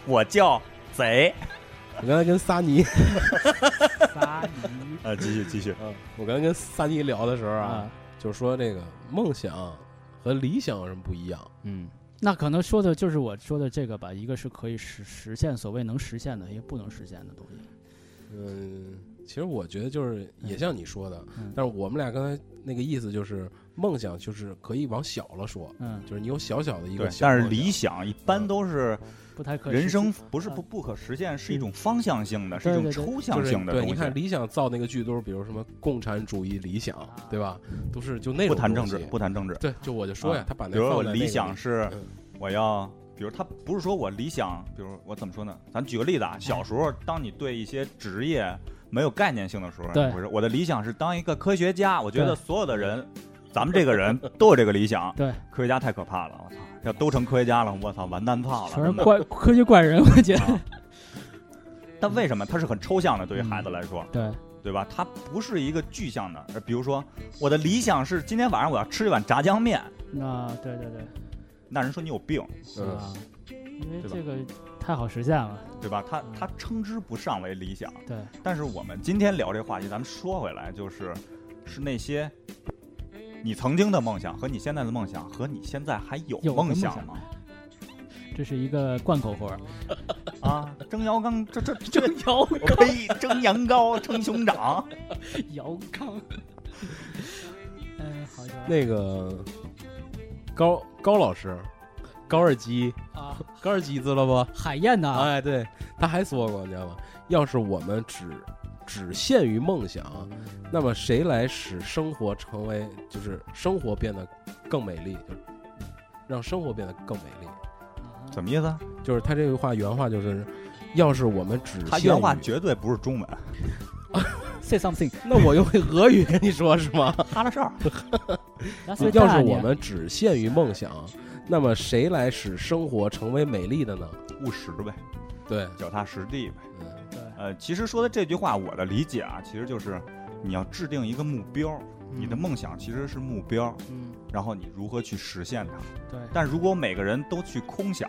我叫贼。
我刚才跟撒尼，
撒尼
啊，继续继续，
嗯，我刚才跟撒尼聊的时候啊，
啊，
就说这个梦想和理想有什么不一样？
嗯，
那可能说的就是我说的这个吧，一个是可以实实现，所谓能实现的，一个不能实现的东西。
嗯，其实我觉得就是也像你说的，
嗯
但是我们俩刚才那个意思就是梦想就是可以往小了说，
嗯，
就是你有小小的一个
但是理想一般都是
不太可
人生不是不不可实现，是一种方向性的，是一种
对对对
抽象性的东西。
你看理想造那个剧都是比如什么共产主义理想，对吧？都是就那种
不谈政治不谈政治。
对，就我就说呀
啊，
他把那
比如我理想是
嗯
我要，比如他不是说我理想，比如我怎么说呢？咱举个例子啊，小时候当你对一些职业没有概念性的时候，
对
你会说我的理想是当一个科学家。我觉得所有的人，咱们这个人都有这个理想。
对，
科学家太可怕了，我操！要都成科学家了，我操，完蛋操了！真的
全是怪科学怪人，我觉得。
啊但为什么它是很抽象的？对于孩子来说，
对，
对吧？它不是一个具象的。呃比如说，我的理想是今天晚上我要吃一碗炸酱面，
那对对对，
那人说你有病，
是
吧，因为这个太好实现了。
对吧？他他称之不上为理想。
对，
但是我们今天聊这话题，咱们说回来，就是是那些你曾经的梦想和你现在的梦想，和你现在还有
有梦想
吗？
这是一个贯口活儿。
啊，蒸羊羔，这这这
蒸羊
羔可以蒸羊羔，称兄长。
羊羔。嗯，好像
那个高高老师，高尔基，
啊，
高尔基知道不？
海燕呐，
哎，对，他还说过，你知道吗？要是我们只只限于梦想，那么谁来使生活成为，就是生活变得更美丽，就让生活变得更美丽？
什么意思？
就是他这句话原话就是，要是我们只
他原话绝对不是中文，
say something，
那我用俄语跟你说是吗？
哈拉哨。
要是我们只限于梦想，那么谁来使生活成为美丽的呢？
务实呗，
对，
脚踏实地呗。
嗯，
对
呃，其实说的这句话，我的理解啊，其实就是你要制定一个目标，你的
嗯
梦想其实是目标，
嗯，
然后你如何去实现它。
对，
但如果每个人都去空想，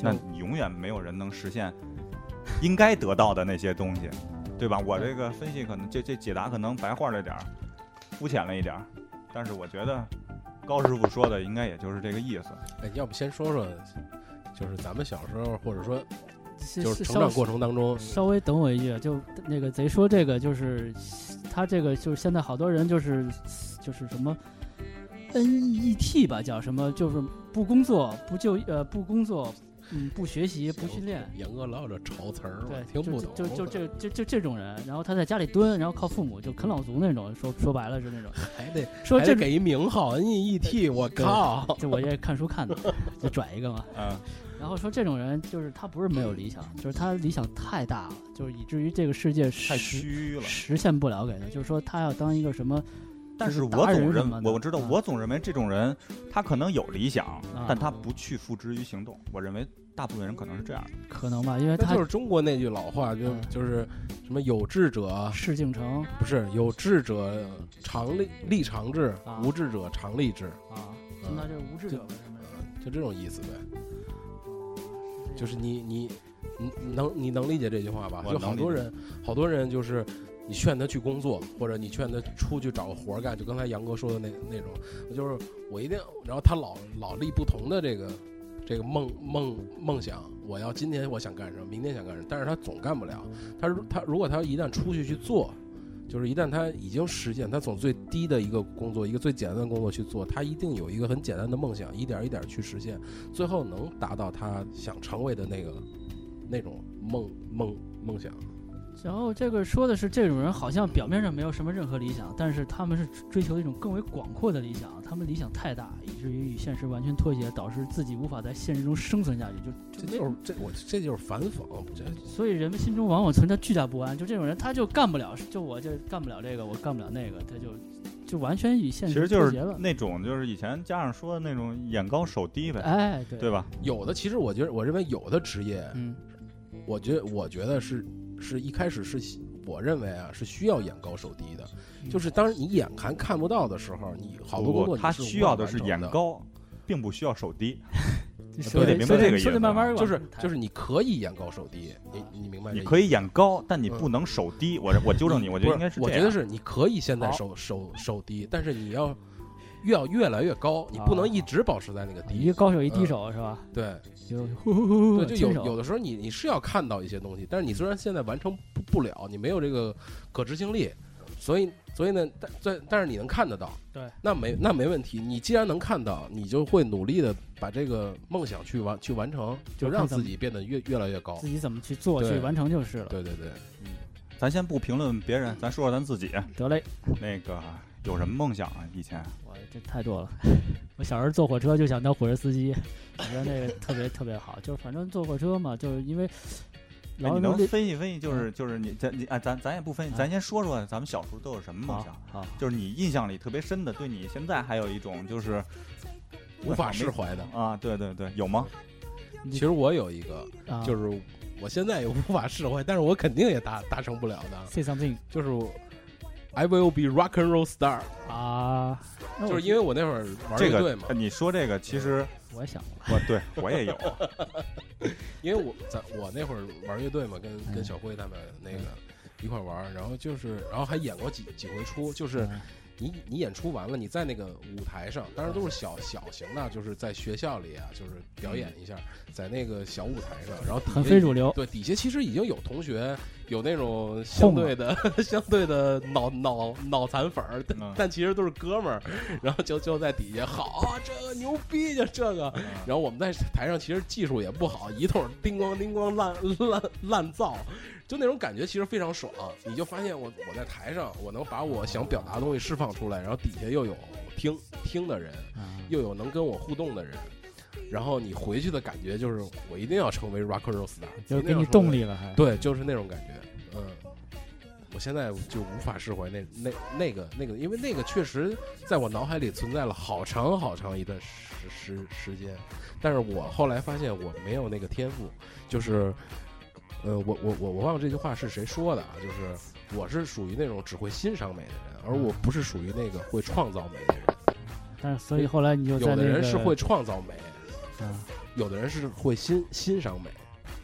那你永远没有人能实现应该得到的那些东西，对吧？我这个分析可能这这解答可能白话了点儿，肤浅了一点儿，但是我觉得高师傅说的应该也就是这个意思。
哎，要不先说说，就是咱们小时候，或者说
是
就是成长过程当中，
稍微等我一句，就那个贼说这个就是他这个就是现在好多人就是就是什么 NET 吧，叫什么就是不工作不就呃不工作，嗯不学习不训练。
严哥老有这潮词儿，
对，
听不懂。
就就就这就就这种人，然后他在家里蹲，然后靠父母就啃老族那种，说说白了是那种。
还得
说这
得给一名号 N E E T，我靠！
就我这看书看的，就拽一个嘛。
嗯，
然后说这种人就是他不是没有理想，就是他理想太大了，就是以至于这个世界
太虚了。
实现不了给他。就是说他要当一个什么，
但
就是是
我总认
什么，的
我知道，
啊
我总认为这种人，他可能有理想，
啊
但他不去付之于行动。我认为大部分人可能是这样的。
可能吧，因为他
就是中国那句老话，就
嗯
就是什么有志者
事竟成
不是有志者常立立长志
啊，
无志者常立志，
啊，
嗯
那就是无志者为什么？
就这种意思呗。就是你你你你能你能理解这句话吧？就好多人好多人就是你劝他去工作，或者你劝他出去找个活儿干，就刚才杨哥说的那那种，就是我一定，然后他老老立不同的这个这个梦梦梦想，我要今天我想干什么，明天想干什么，但是他总干不了。他如他如果他一旦出去去做。就是一旦他已经实现，他从最低的一个工作，一个最简单的工作去做，他一定有一个很简单的梦想，一点一点去实现，最后能达到他想成为的那个那种梦梦梦想。
然后这个说的是这种人好像表面上没有什么任何理想，但是他们是追求一种更为广阔的理想，他们理想太大，以至于与现实完全脱节，导致自己无法在现实中生存下去，就
这就是这我这就是反讽，这
所以人们心中往往存在巨大不安。就这种人，他就干不了，就我就干不了这个，我干不了那个，他就就完全与现
其实就是
实脱节了。
那种，就是以前家长说的那种眼高手低呗，
哎，对
对吧？
有的其实我觉得，我认为有的职业，
嗯，
我觉得我觉得是是一开始是我认为啊是需要眼高手低的，
嗯
就是当你眼看看不到的时候，你好多工作你是无
需要的是。眼高，并不需要手低。
说得
对明白这个意思啊
慢慢
就是就是你可以眼高手低，你你明白？
你可以眼高，但你
嗯
不能手低。我我纠正你，我觉得应该是这样。
我觉得是你可以现在手手手低，但是你要越要越来越高，你不能一直保持在那个低。
一个高手一低
嗯
手是吧？
对
就呼呼呼呼
对，就 有有的时候你你是要看到一些东西，但是你虽然现在完成不不了，你没有这个可执行力，所以所以呢，但但但是你能看得到，
对，
那没那没问题。你既然能看到，你就会努力的把这个梦想去完去完成，就让自己变得越越来越高
自。己怎么去做去完成就是了。
对对对，嗯
咱先不评论别人，咱说说咱自己。
得嘞，
那个有什么梦想啊？以前
我这太多了。我小时候坐火车就想当火车司机，我觉得那个特别特别好。就是反正坐火车嘛，就是因为
哎你能分析分析，就是就是你咱你啊，咱咱也不分析，
啊
咱先说说咱们小时候都有什么梦想，
好
就是你印象里特别深的，对你现在还有一种就是
无法释怀的。
啊，对对对，有吗？
其实我有一个，
啊，
就是我现在也无法释怀，但是我肯定也达达成不了的
，say something
就是 I will be rock and roll star，
啊，
就是因为我那会儿玩乐队嘛。
你说这个其实
我也想过，
我对我也有，
因为我在我那会儿玩乐队嘛，跟跟
嗯
小辉他们那个一块玩，然后就是然后还演过几几回出，就是
嗯
你你演出完了，你在那个舞台上，当然都是小小型的，就是在学校里啊，就是表演一下，在那个小舞台上，然后底下
很非主流，
对，底下其实已经有同学有那种相对的、相对的脑脑脑残粉儿，但、
嗯
但其实都是哥们儿，然后就就在底下好啊，这个牛逼，就这个。然后我们在台上其实技术也不好，一通叮咣叮咣烂烂烂造，就那种感觉其实非常爽。你就发现我我在台上，我能把我想表达的东西释放出来，然后底下又有听听的人，
啊
又有能跟我互动的人。然后你回去的感觉就是，我一定要成为 rock and roll star，
就是给你动力了，还
对，就是那种感觉，嗯，我现在就无法释怀那那那个那个，因为那个确实在我脑海里存在了好长好长一段时时时间，但是我后来发现我没有那个天赋，就是呃，我我我我忘了这句话是谁说的啊？就是我是属于那种只会欣赏美的人，而我不是属于那个会创造美的人。
但是所以后来你就在
有的人是会创造美，
啊
有的人是会欣欣赏美，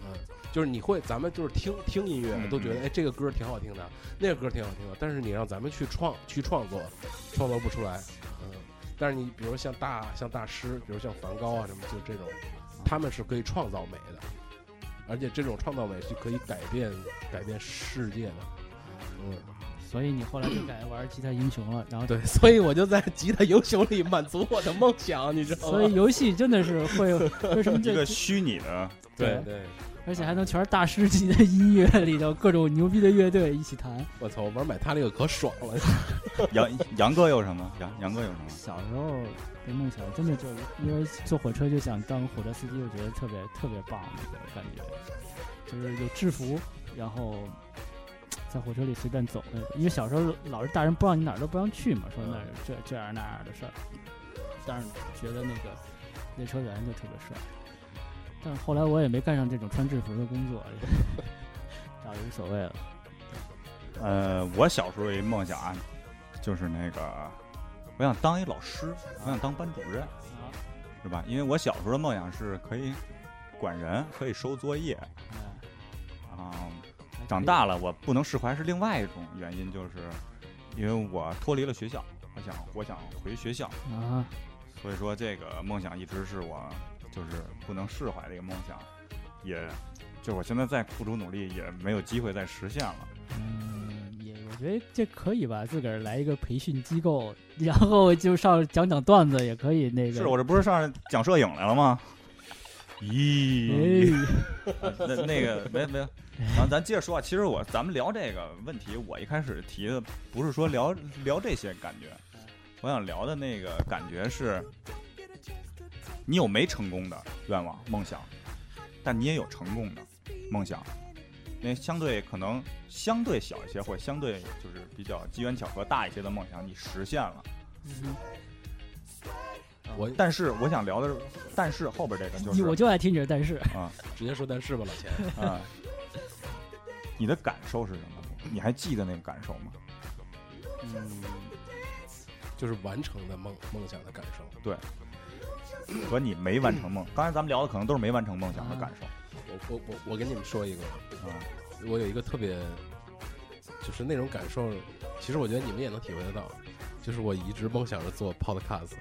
嗯，就是你会，咱们就是听听音乐
嗯
都觉得，哎，这个歌挺好听的，那个歌挺好听的，但是你让咱们去创去创作，创作不出来，嗯，但是你比如像大像大师，比如像梵高啊什么，就这种，他们是可以创造美的，而且这种创造美是可以改变改变世界的，嗯，
所以你后来就改玩吉他英雄了，然后
对，所以我就在吉他英雄里满足我的梦想，你知道吗？
所以游戏真的是会有 为什么这
个虚拟的，
对对。
而且还能全是大师级的音乐里头各种牛逼的乐队一起弹。
我操！我玩买他那个可爽了。
杨杨哥有什么？杨杨哥有什么？
小时候的梦想真的就是因为坐火车就想当火车司机，我觉得特别特别棒那个感觉，就是有制服，然后在火车里随便走那种。因为小时候老是大人不让你哪儿都不让去嘛，说那这这样那样的事儿，但是觉得那个列车员就特别帅。但是后来我也没干上这种穿制服的工作，倒也无所谓了。
呃，我小时候一梦想啊，就是那个，我想当一老师，我想当班主任，
啊，
是吧？因为我小时候的梦想是可以管人，可以收作业
哎
啊。长大了，我不能释怀是另外一种原因，就是因为我脱离了学校，我想我想回学校，
啊，
所以说这个梦想一直是我就是不能释怀的一个梦想，也就我现在再付出努力，也没有机会再实现了。
我觉得这可以吧，自个儿来一个培训机构，然后就上讲讲段子，也可以那个。
是我这不是上讲摄影来了吗？咦，
哎，
那那个没没，然后咱接着说啊，其实我咱们聊这个问题，我一开始提的不是说聊聊这些感觉，我想聊的那个感觉是，你有没成功的愿望梦想，但你也有成功的梦想，因为相对可能相对小一些，或者相对就是比较机缘巧合大一些的梦想，你实现了。
嗯
我
但是我想聊的是，但是后边这个就是
我就爱听你的但是，
啊
直接说但是吧，老钱。
啊，你的感受是什么？你还记得那个感受吗？
嗯，就是完成的梦梦想的感受。
和你没完成梦，刚才咱们聊的可能都是没完成梦想的感受。
我我我我给你们说一个，
啊。
我有一个特别，就是那种感受，其实我觉得你们也能体会得到，就是我一直梦想着做 podcast，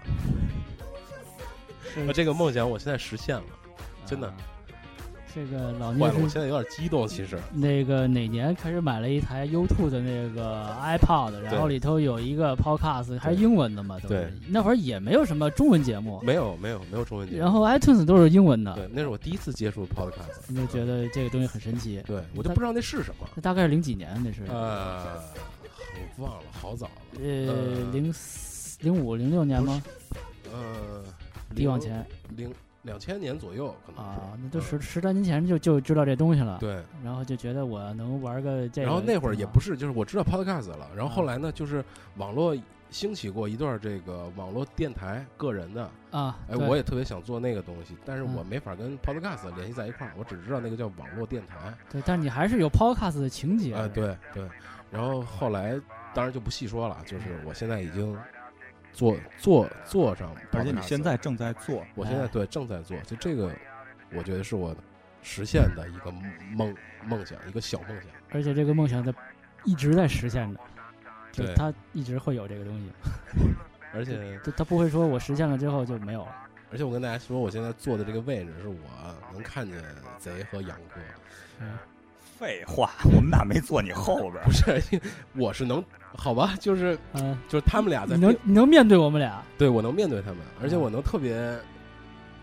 那这个梦想我现在实现了，真的
啊这个老
坏了，我现在有点激动，其实。
那个哪年开始买了一台 U2 的那个 iPod，然后里头有一个 Podcast，还是英文的嘛？
对
那会儿也没有什么中文节目，
没有没有没有中文节目，
然后 iTunes 都是英文的，
对，那是我第一次接触 podcast，
你就觉得这个东西很神奇。
对我就不知道那是什么，
那大概是零几年，那是
呃，我忘了，好早了，
呃
呃
零四零五零六年吗？
呃，
低往前。
零两千年左右可能是
啊，那都十
嗯
十多年前就就知道这东西了。
对，
然后就觉得我能玩个这个。
然后那会儿也
啊
不是，就是我知道 podcast 了，然后后
啊
来呢，就是网络兴起过一段这个网络电台个人的，
啊，
哎，我也特别想做那个东西，但是我
嗯
没法跟 podcast 联系在一块儿，我只知道那个叫网络电台，
对，但你还是有 Podcast 的情节。
啊，对对，然后后来当然就不细说了，就是我现在已经做做做上，
而且你现在正在做，
哎
我现在对正在做，就这个，我觉得是我实现的一个梦梦想，一个小梦想。
而且这个梦想在一直在实现着，就
对
它一直会有这个东西，
而且
就它不会说我实现了之后就没有了。
而且我跟大家说，我现在坐的这个位置是我能看见贼和杨哥，
嗯
废话，我们俩没坐你后边
不？是，我是能好吧，就是
嗯，
就是他们俩在
你能你能面对我们俩，
对我能面对他们，而且
嗯
我能特别，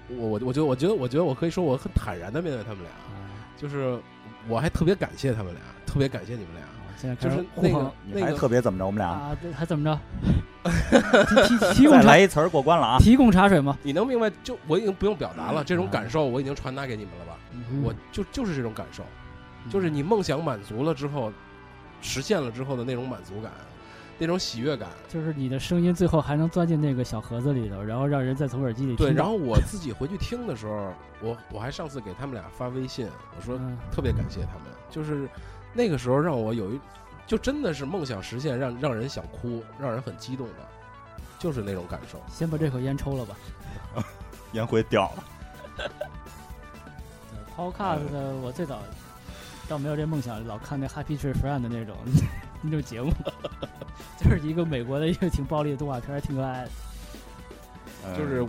我我我觉得我觉得我觉得我可以说我很坦然的面对他们俩，
啊，
就是我还特别感谢他们俩，特别感谢你们俩，
现在
就是那个那个
特别怎么着？我们俩
啊，对还怎么着？提提提供
来一词儿过关了啊！
提供茶水吗？
你能明白？就我已经不用表达了，这种
啊
感受我已经传达给你们了吧？
嗯
我就就是这种感受，就是你梦想满足了之后，实现了之后的那种满足感，那种喜悦感。
就是你的声音最后还能钻进那个小盒子里头，然后让人再从耳机里
对，然后我自己回去听的时候，我我还上次给他们俩发微信，我说
嗯
特别感谢他们，就是那个时候让我有一，就真的是梦想实现，让让人想哭，让人很激动的，就是那种感受。
先把这口烟抽了吧。
烟灰掉了。
Podcast 呢，我最早倒没有这梦想，老看那 Happy Tree Friend 的那种 那种节目，就是一个美国的一个挺暴力的动画片，挺可爱的
呃
就是我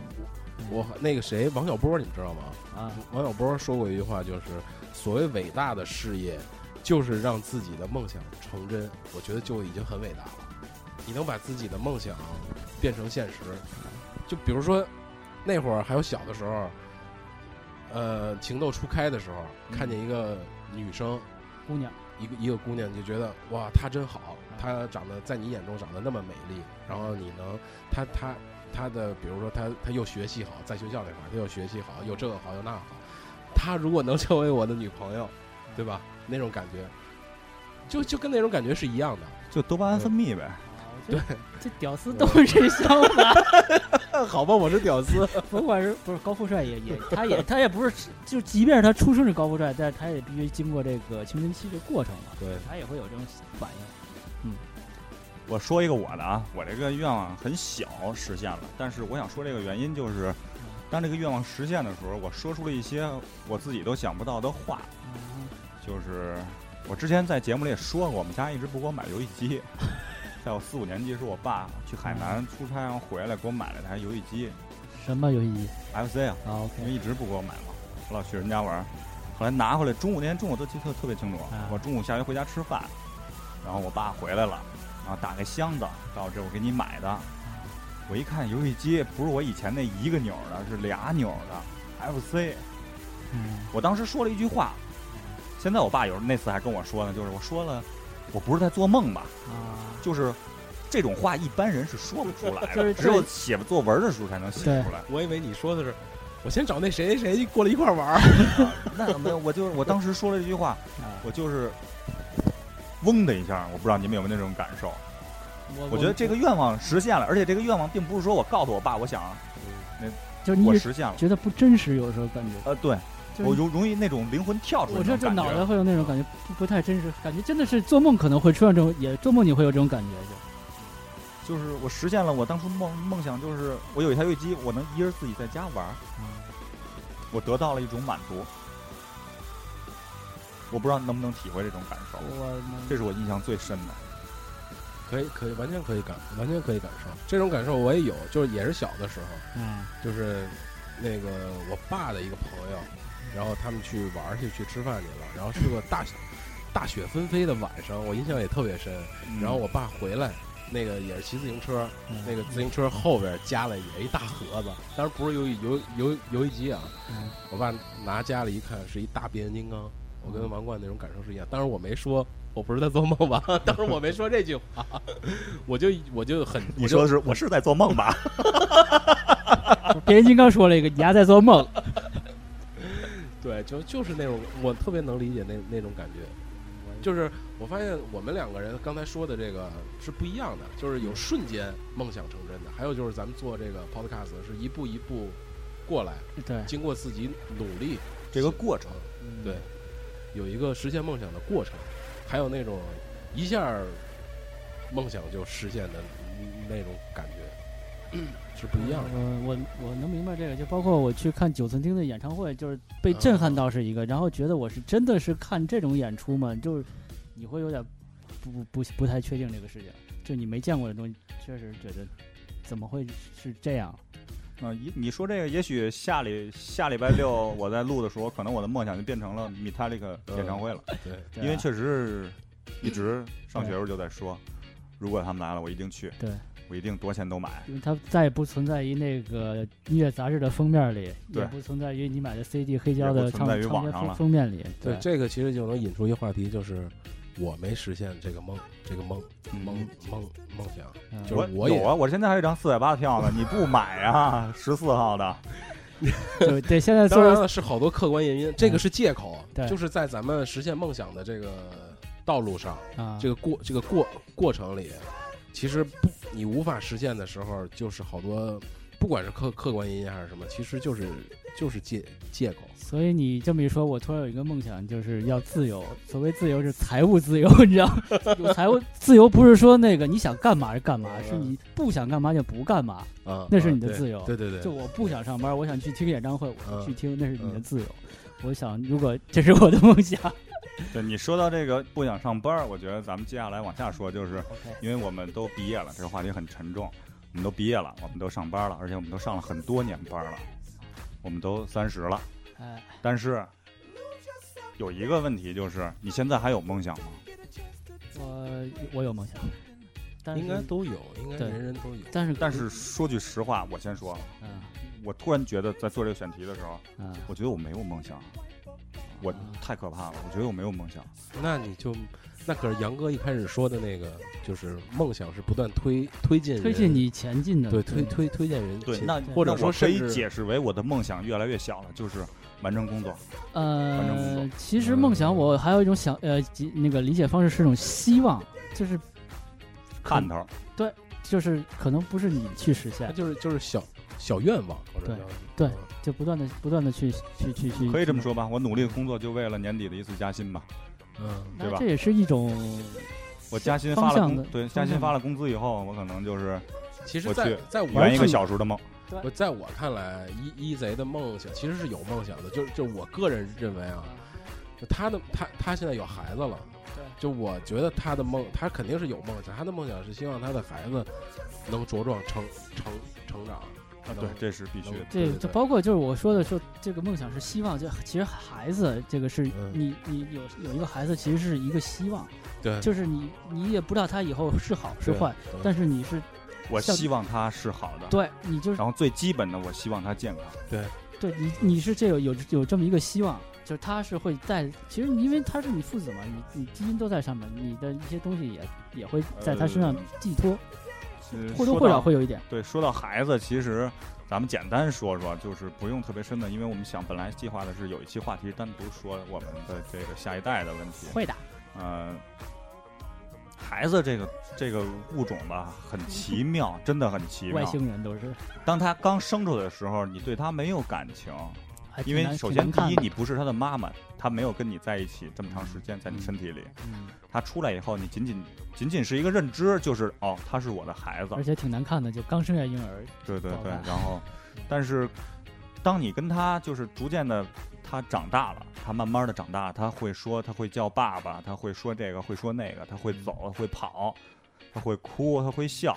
我那个谁王小波，你们知道吗？
啊。
王小波说过一句话，就是所谓伟大的事业，就是让自己的梦想成真。我觉得就已经很伟大了。你能把自己的梦想变成现实，就比如说那会儿还有小的时候，呃，情窦初开的时候，看见一个女生，
姑娘，
一个一个姑娘，你就觉得哇，她真好，她长得在你眼中长得那么美丽，然后你能，她她她的，比如说她她又学习好，在学校那块儿她又学习好，又这个好又那个好，她如果能成为我的女朋友，对吧？那种感觉，就就跟那种感觉是一样的。
就多巴胺分泌呗。
对，这屌丝都是想法，
好吧，我是屌丝，
甭管是不是高富帅也也，他也他也不是，就即便是他出生是高富帅，但是他也必须经过这个青春期的过程嘛，
对，
他也会有这种反应。
嗯我说一个我的啊，我这个愿望很小实现了，但是我想说这个原因就是，当这个愿望实现的时候，我说出了一些我自己都想不到的话，
嗯
就是我之前在节目里也说过，我们家一直不给我买游戏机，在我四五年级时，我爸去海南出差，然后回来给我买了台游戏机
什么游戏机
FC 啊，
啊
因为一直不给我买嘛，我老去人家玩。后来拿回来，中午那天中午都记得特别清楚，
啊
我中午下学回家吃饭，然后我爸回来了，然后打开箱子，告诉这我给你买的。我一看游戏机不是我以前那一个钮儿的，是俩钮儿的 FC。
嗯
我当时说了一句话，现在我爸有时那次还跟我说呢，就是我说了，我不是在做梦吧？
啊，
就是这种话一般人是说不出来
就是
的，只有写作文的时候才能写出来。
我以为你说的是，我先找那谁谁谁过来一块儿玩儿。
那没有，我就是我当时说了这句话，
啊
我就是嗡的一下，我不知道你们有没有那种感受。
我
我觉得这个愿望实现了，而且这个愿望并不是说我告诉我爸我想那
就是你
我实现了，
觉得不真实，有时候感觉。
呃，对
就是
我容容易那种灵魂跳出来
我这。这脑袋会有那种感觉，不不太真实，感觉真的是做梦可能会出现这种，也做梦你会有这种感觉，就
就是我实现了我当初梦梦想，就是我有一台游戏机，我能一人自己在家玩儿，我得到了一种满足。我不知道能不能体会这种感受，
我
这是我印象最深的。
可以，可以，完全可以感，完全可以感受这种感受，我也有，就是也是小的时候，
嗯
就是那个我爸的一个朋友，然后他们去玩去，去吃饭去了，然后是个大大雪纷飞的晚上，我印象也特别深。然后我爸回来，那个也是骑自行车，
嗯
那个自行车后边加了也一大盒子，当然不是游游游游戏机啊，
嗯
我爸拿家里一看是一大变形金刚，我跟王冠那种感受是一样。当时我没说我不是在做梦吧，当时我没说这句话，我就我就很
你说的是我是在做梦吧？
变形金刚说了一个，你丫在做梦，
对，就就是那种我特别能理解那那种感觉，就是我发现我们两个人刚才说的这个是不一样的，就是有瞬间梦想成真的，还有就是咱们做这个 podcast 是一步一步过来，
对，
经过自己努力
这个过程，
对，有一个实现梦想的过程，还有那种一下梦想就实现的那种感觉，是不一样的。
我我我能明白这个，就包括我去看九寸钉的演唱会，就是被震撼到是一个，然后觉得我是真的是看这种演出吗？就是你会有点不不不不太确定这个事情，就你没见过的东西，确实觉得怎么会是这样？
嗯，一你说这个，也许下礼下礼拜六 我在录的时候，可能我的梦想就变成了 Metallica 演唱会了，
对，
对啊。
因为确实是一直上学时候就在说，如果他们来了，我一定去，
对，
我一定多钱都买。
因为它再也不存在于那个音乐杂志的封面里，也不存在于你买的 CD 黑胶的唱唱片
网上了
封封面里。
对，这个其实就能引出一个话题，就是我没实现这个梦，这个梦梦
嗯
梦梦想，
嗯
就是我也
有啊，我现在还有一张四百八的票呢，你不买啊？十四号的，
对对，现在
当然了是好多客观原因，这个是借口，
对
就是在咱们实现梦想的这个道路上，
啊，
这个过这个过过程里，其实不你无法实现的时候，就是好多不管是客客观原因还是什么，其实就是就是借借口。
所以你这么一说，我突然有一个梦想，就是要自由。所谓自由是财务自由，你知道吗？有财务自由不是说那个你想干嘛就干嘛，是你不想干嘛就不干嘛。
啊，
那是你的自由
对对对，
就我不想上班，我想去听演唱会，我就去
嗯
听，那是你的
嗯
自由。我想，如果这是我的梦想
对你说到这个不想上班儿，我觉得咱们接下来往下说，就是因为我们都毕业了，这个话题很沉重。我们都毕业了，我们都上班了，而且我们都上了很多年班了，我们都三十了。
哎，
但是有一个问题就是，你现在还有梦想吗？
我我有梦想，但是
应该都有，应该人人都有。
但是
但是说句实话，我先说，
嗯
我突然觉得在做这个选题的时候，
嗯，
我觉得我没有梦想，我
啊
太可怕了，我觉得我没有梦想。
那你就，那可是杨哥一开始说的那个，就是梦想是不断推推进
推进你前进的，
对推推推荐人
对，那
或者说
可以解释为我的梦想越来越小了，就是完成工作。完成工
呃
作，
其实梦想我还有一种想呃那个理解方式是一种希望，就是
看头，对
就是可能不是你去实
他
现，
就是就是小小愿望或者
对
叫
对。
嗯
就不断的不断的去去去去，
可以这么说吧，我努力的工作就为了年底的一次加薪吧。
嗯，
对吧
这也是一种
我加薪发了工，对，加薪发了工资以后，我可能就是
其实在，
我去
在我
圆一个小时的梦。
我在我看来，一一贼的梦想其实是有梦想的，就就我个人认为啊，就他的他他现在有孩子了，
对，
就我觉得他的梦，他肯定是有梦想，他的梦想是希望他的孩子能茁壮成成成长
啊，对，这是必须的。
对就包括就是我说的说这个梦想是希望，就其实孩子这个是
嗯
你你有有一个孩子其实是一个希望，
对，
就是你你也不知道他以后是好是坏，但是你是
我希望他是好的，
对你就是
然后最基本的，我希望他健康。
对对你你是这有有有这么一个希望，就是他是会在，其实因为他是你父子嘛，你你基因都在上面，你的一些东西也也会在他身上
呃
寄托，
呃
或多或少会有一点。
对，说到孩子，其实咱们简单说说，就是不用特别深的，因为我们想本来计划的是有一期话题单独说我们的这个下一代的问题。
会的，
呃，孩子这个这个物种吧，很奇妙，真的很奇妙
外
妙。
星人都是，
当他刚生出来的时候，你对他没有感情，因为首先第一，你不是他的妈妈，他没有跟你在一起这么长时间，在你身体里。
嗯，
他出来以后，你仅仅仅仅是一个认知，就是哦，他是我的孩子
而。且挺难看的，就刚生下婴儿，
对对对然后，但是当你跟他就是逐渐的，他长大了，他慢慢的长大，他会说，他会叫爸爸，他会说这个，会说那个，他会走，会跑，他会哭，他会笑，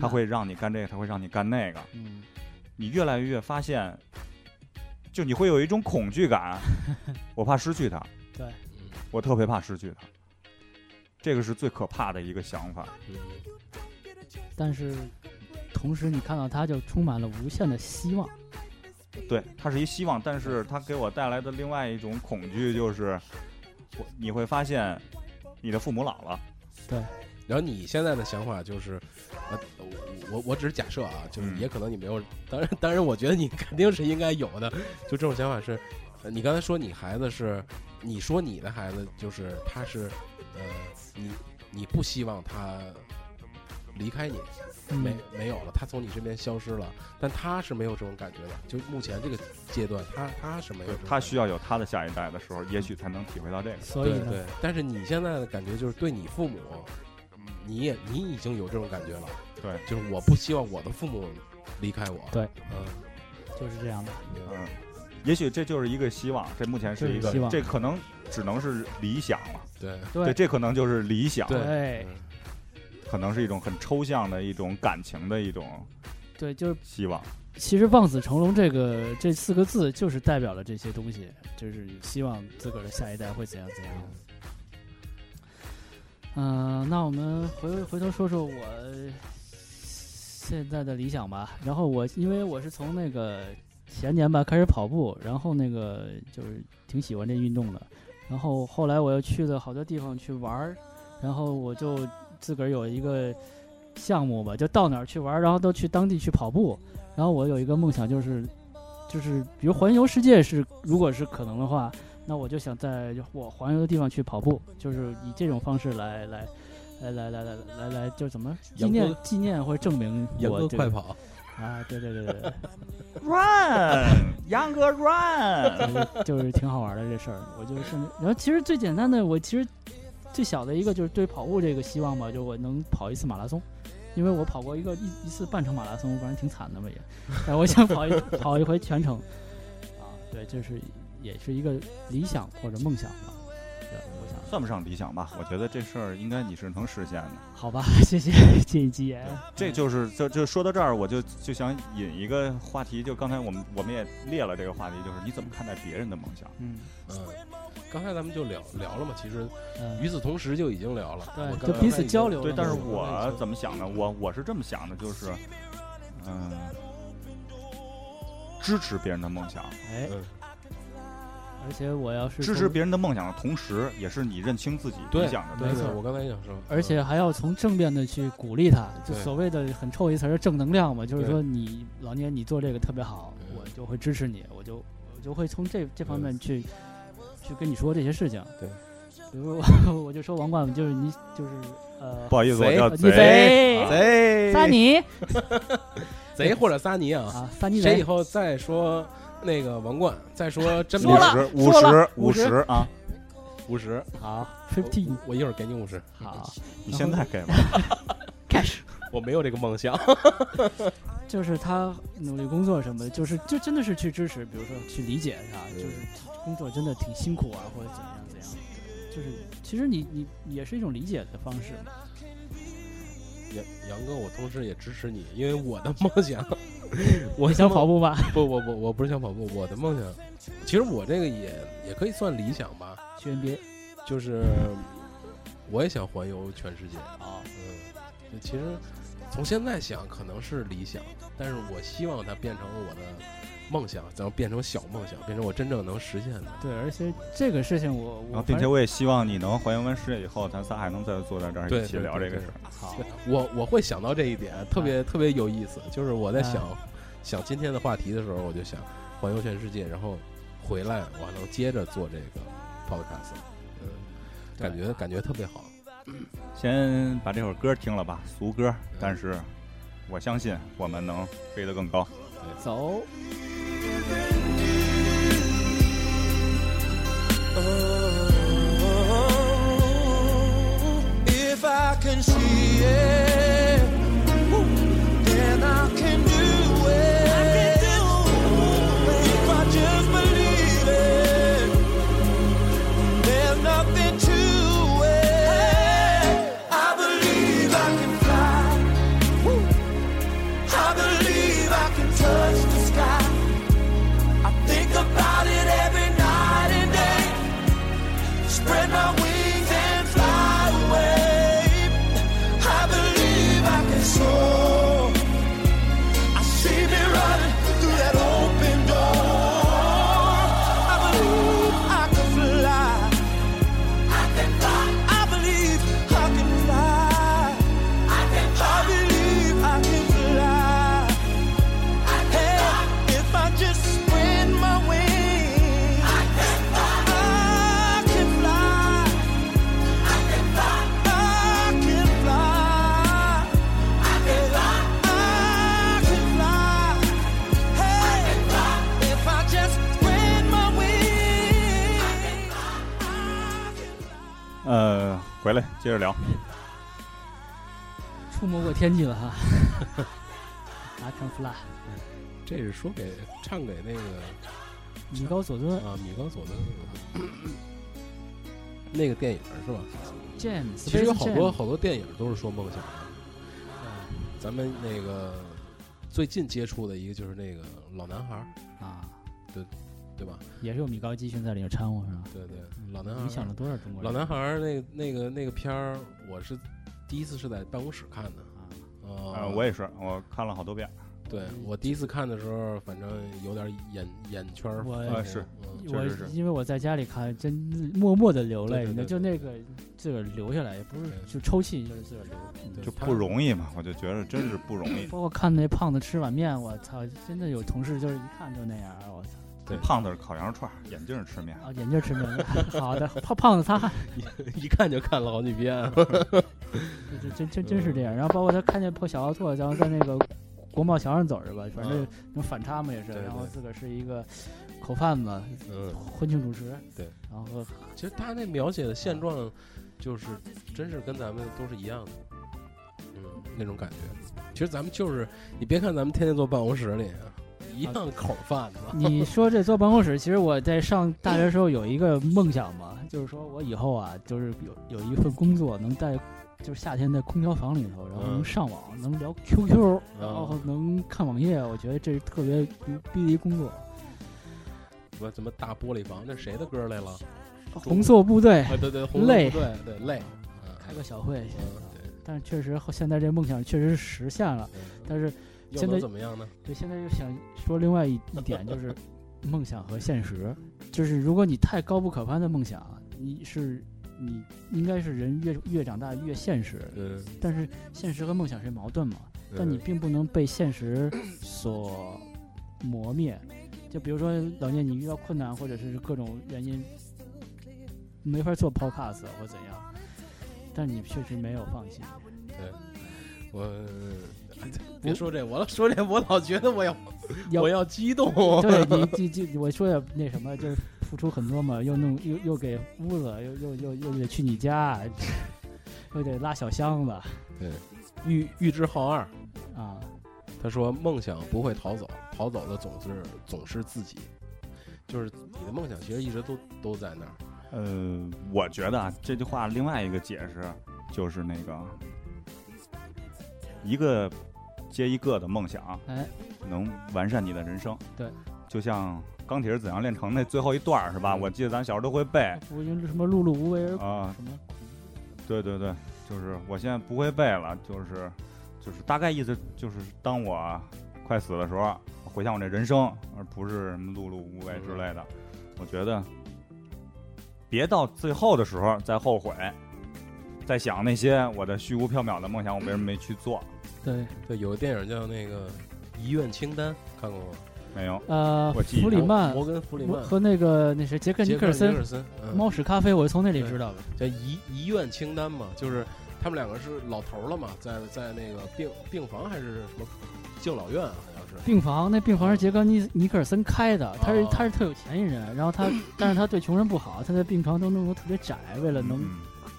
他会让你干这个，他会让你干那个，
嗯，
你越来越发现，就你会有一种恐惧感，我怕失去他，
对，
我特别怕失去他，这个是最可怕的一个想法。
嗯。
但是同时你看到他就充满了无限的希望，
对，他是一希望，但是他给我带来的另外一种恐惧就是，我你会发现，你的父母老了，对。
然后你现在的想法就是，呃，我我只是假设啊，就是
嗯
也可能你没有，当然 当然，我觉得你肯定是应该有的。就这种想法是，呃你刚才说你孩子是，你说你的孩子就是他是，呃，你你不希望他离开你，
嗯
没没有了，他从你身边消失了，但他是没有这种感觉的。就目前这个阶段，他他是没有
他需要有他的下一代的时候，也许才能体会到这个。
所以
对，但是你现在的感觉就是对你父母，你也你已经有这种感觉了。
对，
就是我不希望我的父母离开我。
对，
嗯，
就是这样的，
嗯，也许这就是一个希望，这目前是一个
希望，
这可能只能是理想了。
对
对，这可能就是理想，
对
可能是一种很抽象的一种感情的一种
对，就是
希望。
其实“望子成龙”这个这四个字，就是代表了这些东西，就是希望自个儿的下一代会怎样怎样。嗯、那我们回回头说说我现在的理想吧。然后我因为我是从那个前年吧开始跑步，然后那个就是挺喜欢这运动的。然后后来我又去了好多地方去玩儿，然后我就自个儿有一个项目吧，就到哪儿去玩儿，然后都去当地去跑步。然后我有一个梦想，就是就是比如环游世界是，如果是可能的话，那我就想在我环游的地方去跑步，就是以这种方式来来来来来来来来，就怎么纪念纪念或者证明我这
快跑，
啊！对对对对对。
Run，杨哥 Run，
就是就是挺好玩的这事儿，我就是顺，然后其实最简单的，我其实最小的一个就是对跑步这个希望吧，就我能跑一次马拉松，因为我跑过一个一一次半程马拉松，反正挺惨的嘛也，但我想跑一跑一回全程，啊，对，就是也是一个理想或者梦想吧，对，我想，
算不上理想吧？我觉得这事儿应该你是能实现的。
好吧，谢谢建议吉言，
这就是就就说到这儿，我就就想引一个话题，就刚才我们我们也列了这个话题，就是你怎么看待别人的梦想？
嗯
嗯，刚才咱们就聊聊了嘛，其实与
嗯，
此同时就已经聊了，
对就彼此交流对
但是我怎么想呢？我我是这么想的，就是嗯、支持别人的梦想，
哎，
嗯，
而且我要是
支持别人的梦想的同时，也是你认清自己
对
理想的
没错。
我刚才也想说，
而且还要从正面的去鼓励他，就所谓的很臭一词儿正能量嘛，就是说你老聂你做这个特别好，
嗯
我就会支持你，我就我就会从这这方
嗯
面去去跟你说这些事情。
对，
比如我 我就说王冠就是你就是呃，
不好意思，我
叫
你
叫贼
贼
贼
撒尼
贼或者撒尼啊，
啊，撒尼，
谁以后再说那个王冠，再说 真
五十五十五十啊！
五十
好，fifteen，
我一会儿给你五十，
好
你现在给吧。
cash。
我没有这个梦想，
就是他努力工作什么的，就是就真的是去支持，比如说去理解是吧？
对
就是工作真的挺辛苦啊，或者怎么样怎样，对，就是其实你你也是一种理解的方式嘛。
杨杨哥，我同时也支持你，因为我的梦想，我
想跑
步？
吧？
不，我不我不是想跑步，我的梦想，其实我这个也也可以算理想吧，
去 NBA
就是我也想环游全世界，
啊，
嗯，就其实从现在想可能是理想，但是我希望它变成我的梦想，然后变成小梦想，变成我真正能实现的。
对，而且这个事情我
然
我
后，并且我也希望你能还原完世界以后，咱仨还能再坐在这儿
对
一起聊这个事儿。
好
我我会想到这一点，特别、特别有意思。就是我在想、想今天的话题的时候，我就想环游全世界，然后回来我还能接着做这个 podcast，嗯，感觉感觉特别好。
先把这首歌听了吧，俗歌，但是我相信我们能飞得更高。
走。
Can see it,
回来接着聊。
触摸过天际了哈。I can fly，
这是说给唱给那个
米高佐敦
啊米高佐敦那个 那个电影是吧
？James，
其实有好多好多电影都是说梦想的。咱们那个最近接触的一个就是那个老男孩，
啊，
对吧？
也是有米高基群在里面掺和是吧？
对对，老男孩儿
影响了多少中国人？
老男孩儿那个那个那个片儿，我是第一次是在办公室看的。
啊，
呃
呃，我也是，我看了好多遍。
对我第一次看的时候，反正有点眼眼圈儿
我
是
嗯
我
确实是
因为我在家里看，真默默的流泪，
对对对
就那个自个儿流下来，也不是就抽泣，就是自个儿流。
就不容易嘛，我就觉得真是不容易。
包括看那胖子吃碗面，我操，真的有同事就是一看就那样，我操，
对
胖子是烤羊肉串儿，眼镜儿吃面。
啊，眼镜吃面，好的，胖胖子擦汗，
一看就看了好几遍。
这这真真真是这样。然后包括他看见破小奥拓，然后在那个国贸桥上走着吧，反正
嗯
那种反差嘛也是。然后自个儿是一个口贩子，
嗯，
婚庆主持。
对。
然后
其实他那描写的现状，就是真是跟咱们都是一样的，嗯，那种感觉。其实咱们就是，你别看咱们天天坐办公室里，一样口贩子。
你说这坐办公室，其实我在上大学的时候有一个梦想嘛，就是说我以后啊，就是有有一份工作能在。就是夏天在空调房里头，然后能
嗯
上网，能聊 QQ，、然后能看网页，我觉得这是特别牛逼的一工作。
什么什么大玻璃房？那谁的歌来了？
红色部队
啊，对对，红色部队对累，嗯
开个小会，但是确实现在这梦想确实是实现了，
嗯
但是
又
现在
怎么样呢？
对现在又想说另外一一点就是 梦想和现实，就是如果你太高不可攀的梦想，你是你应该是人越越长大越现实，
嗯，
但是现实和梦想是矛盾嘛，但你
嗯
并不能被现实所磨灭。就比如说老聂，你遇到困难或者是各种原因没法做 podcast 或怎样，但你确实没有放弃。
对我哎 别说这，我说这，我老觉得我要
要
我要激动。
对 你，你你我说的那什么，就是付出很多嘛，又弄又又给屋子，又又又又得去你家，又得拉小箱子
玉玉之浩二，
啊，
他说梦想不会逃走，逃走的总是总是自己。就是你的梦想其实一直都都在那儿。
呃，我觉得啊，这句话另外一个解释就是那个一个接一个的梦想，
哎，
能完善你的人生。
对，
就像《钢铁是怎样炼成》那最后一段儿是吧？
嗯
我记得咱小时候都会背
什么碌碌无为而
啊。
什么
对对对，就是我现在不会背了，就是就是大概意思就是当我快死的时候，回想我这人生，而不是什么碌碌无为之类的。我觉得别到最后的时候再后悔，再想那些我的虚无缥缈的梦想，我为什么没去做？
对，
对，有个电影叫那个《遗愿清单》，看过吗？
没有，
呃
我记，
弗里曼。
摩根·弗里曼、
和那个那谁杰克尼
克·
尔森
尼克尔森，嗯。
猫屎咖啡，我是从那里知道的。
叫遗遗愿清单嘛，就是他们两个是老头儿了嘛，在在那个病病房还是什么敬老院啊，好像是。
病房那病房是杰克尼尼克尔森开的，他是
哦。
他是特有钱一人，然后他但是他对穷人不好，他在病床都弄得特别窄，为了能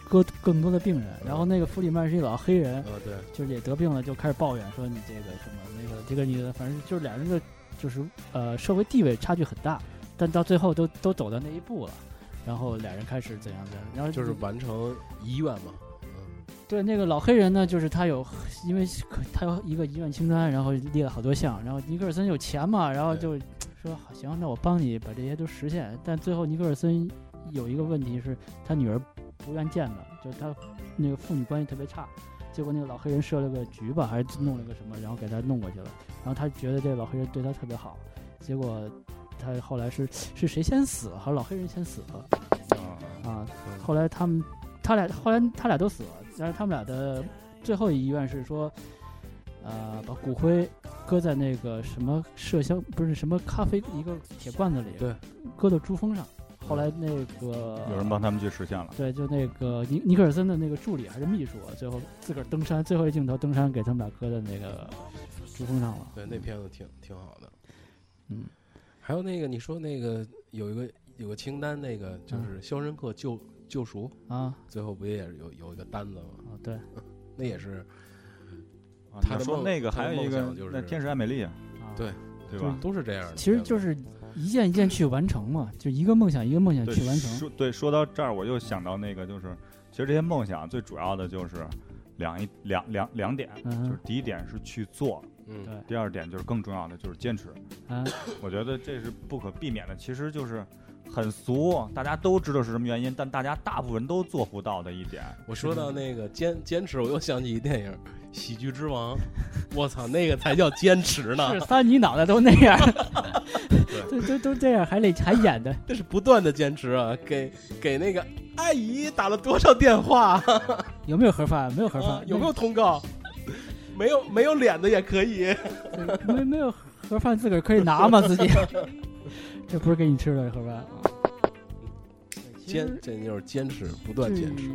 嗯
搁更多的病人。然后那个弗里曼是一老黑人，
呃，对，
就是也得病了，就开始抱怨说你这个什么那个这个你的，反正就是俩人的就是呃社会地位差距很大，但到最后都都走到那一步了，然后俩人开始怎样怎样，然后
就是完成遗愿嘛。嗯，
对那个老黑人呢，就是他有因为他有一个遗愿清单，然后列了好多项，然后尼克尔森有钱嘛，然后就说好行，那我帮你把这些都实现，但最后尼克尔森有一个问题是他女儿不愿见的，就是他那个父女关系特别差。结果那个老黑人设了个局吧，还是弄了个什么，然后给他弄过去了。然后他觉得这个老黑人对他特别好，结果他后来是是谁先死，好像老黑人先死了
啊
后来他们他俩后来他俩都死了，但是他们俩的最后遗愿是说，呃，把骨灰搁在那个什么麝香不是什么咖啡一个铁罐子里，
对，
搁到珠峰上。后来那个
有人帮他们去实现了。
对，就那个尼尼克尔森的那个助理还是秘书，最后自个儿登山，最后一镜头登山给他们俩搁在那个珠峰上了。
对，那片子挺挺好的。
嗯，
还有那个你说那个有一个有个清单，那个就是《肖申克救救赎》，
啊
最后不也是有有一个单子吗？
啊，对
那也是
啊
他
说那个还有一个
就是
那天使爱美丽，
啊，
对
对吧？
都是这样的。
其实就是一件一件去完成嘛，就一个梦想一个梦想，去完成。
说对，说到这儿，我又想到那个，就是其实这些梦想最主要的就是两一两两两点，
嗯
就是第一点是去做，
嗯，
对
第二点就是更重要的就是坚持。
啊，
我觉得这是不可避免的，其实就是很俗，大家都知道是什么原因，但大家大部分人都做不到的一点。
我说到那个坚坚持，我又想起一电影《喜剧之王》，我操，那个才叫坚持呢
是，三你脑袋都那样，都都都这样，还得还演的，
这是不断的坚持啊！给给那个阿姨打了多少电话？
有没有盒饭？没有盒饭，
啊有没有通告？没有没有脸的也可以。
没没有盒饭自个儿可以拿吗？自己，这不是给你吃的盒饭。
坚，这就是坚持，不断坚持。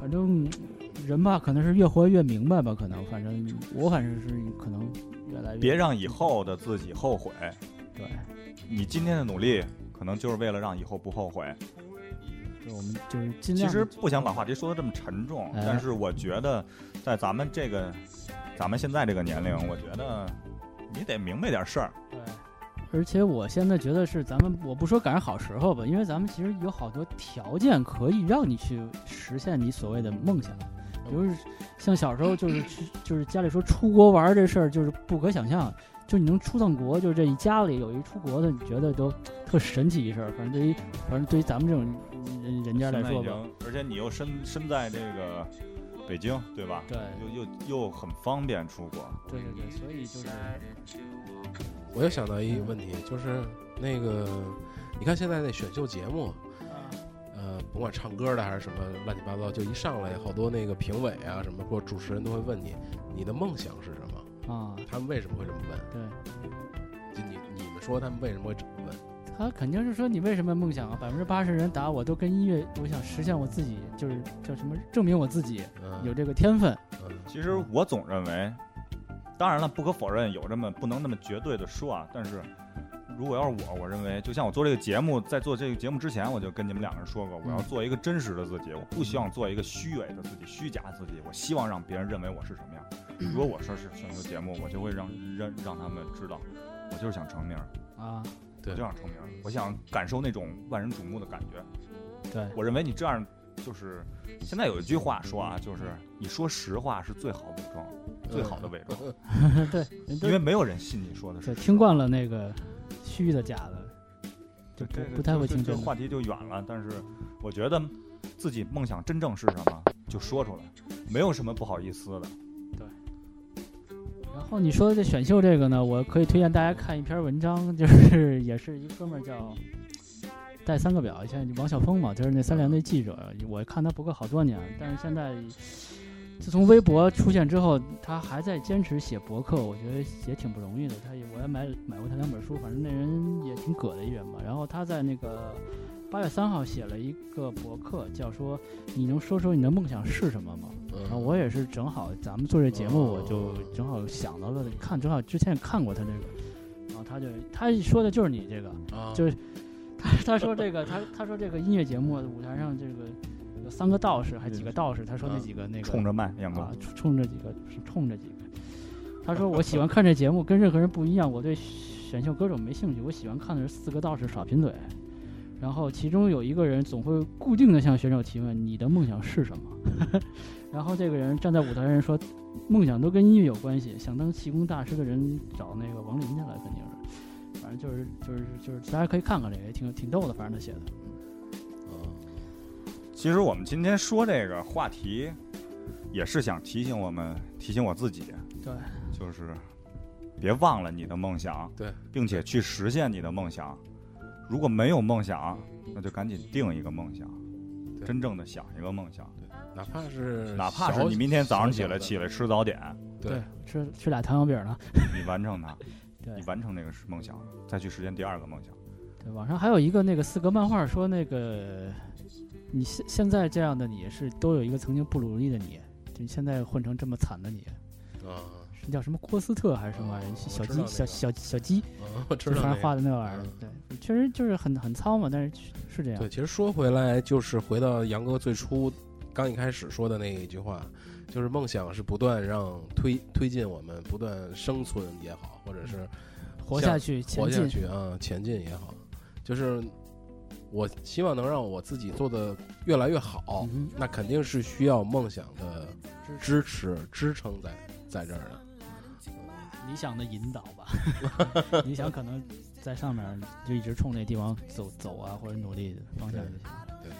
反正人吧，可能是越活越明白吧，可能反正我反正是可能越来越
别让以后的自己后悔。
对，
你今天的努力，可能就是为了让以后不后悔。
就我们就是尽
其
量其
实不想把话题说的这么沉重，
哎。
但是我觉得，在咱们这个，咱们现在这个年龄，我觉得你得明白点事儿。
对，而且我现在觉得是咱们，我不说赶上好时候吧，因为咱们其实有好多条件可以让你去实现你所谓的梦想，比如像小时候就是去，就是家里说出国玩儿这事儿就是不可想象，就你能出趟国，就是这一家里有一出国的，你觉得都特神奇一事儿。反正对于反正对于咱们这种人人家来说吧，
而且你又身身在这个北京，对吧？
对
又又又很方便出国。
对对对，所以就是
我又想到一个问题，就是那个，你看现在那选秀节目，呃，甭管唱歌的还是什么乱七八糟，就一上来好多那个评委啊什么或者主持人都会问你，你的梦想是什么？
啊，
他们为什么会这么问？
对。
就你你们说他们为什么会这么问？
他肯定是说你为什么梦想啊？百分之八十人答我都跟音乐，我想实现我自己，就是叫什么证明我自己
嗯，
有这个天分。
嗯
其实我总认为，当然了，不可否认有这么不能那么绝对的说啊。但是如果要是我，我认为，就像我做这个节目，在做这个节目之前，我就跟你们两个人说过，我要做一个真实的自己，我不希望做一个虚伪的自己、虚假自己。我希望让别人认为我是什么样。如果我说是选秀节目，我就会让让让他们知道，我就是想成名，
啊，
对
我就想成名，我想感受那种万人瞩目的感觉。
对，
我认为你这样就是，现在有一句话说啊，就是你说实话是最好伪装，最好的伪装，
对，
因为没有人信你说的是
对。听惯了那个虚的假的，就，
这
不不太会
就
听。
这个话题就远了。但是我觉得自己梦想真正是什么，就说出来，没有什么不好意思的。
对然后你说的这选秀这个呢，我可以推荐大家看一篇文章，就是 也是一哥们儿叫带三个表，现在王晓峰嘛，就是那三联的记者，我看他博客好多年，但是现在自从微博出现之后，他还在坚持写博客，我觉得也挺不容易的。他也我也买买过他两本书，反正那人也挺葛的一人吧。然后他在那个八月三号写了一个博客，叫说你能说说你的梦想是什么吗？然后
嗯，
我也是正好咱们做这节目，
哦
我就正好想到了，看正好之前也看过他这个，然后他就他说的就是你这个，
啊
就是他他说这个他他说这个音乐节目舞台上这个有三个道士，还几个道士，他说那
啊
几个那个
冲着麦，杨哥
啊，冲冲着几个是冲着几个。他说我喜欢看这节目，跟任何人不一样。我对选秀歌手没兴趣，我喜欢看的是四个道士耍贫嘴。然后其中有一个人总会固定的向选手提问：“你的梦想是什么？” 然后这个人站在舞台上说：“梦想都跟音乐有关系。想当气功大师的人找那个王林去了，肯定是。反正就是就是就是，大家可以看看这个，也挺挺逗的。反正他写的。
其实我们今天说这个话题，也是想提醒我们，提醒我自己，
对，
就是别忘了你的梦想，
对，
并且去实现你的梦想。如果没有梦想，那就赶紧定一个梦想，
对。
真正的想一个梦想，
哪怕是
哪怕是你明天早上起来起来吃早点，
对，
吃吃俩糖油饼呢。
你完成它，
对。
你完成那个梦想，再去实现第二个梦想。
对，网上还有一个那个四格漫画说，那个你现现在这样的你是都有一个曾经不努力的你，就你现在混成这么惨的你，
啊，
是叫什么郭斯特还是什么玩意儿？
哦
小鸡小小小鸡，
啊我知
就反正
道那个
画的那玩意儿
嗯，
对，确实就是很很糙嘛，但是是这样
对，，其实说回来，就是回到杨哥最初刚一开始说的那一句话，就是梦想是不断让推推进我们不断生存也好，或者是
活下去前
活下
进，
去啊，前进也好，就是我希望能让我自己做的越来越好，
嗯
那肯定是需要梦想的支持支撑在在这儿的。
理想的引导吧，理想可能在上面就一直冲那地方走走啊，或者努力的方向就行。
对，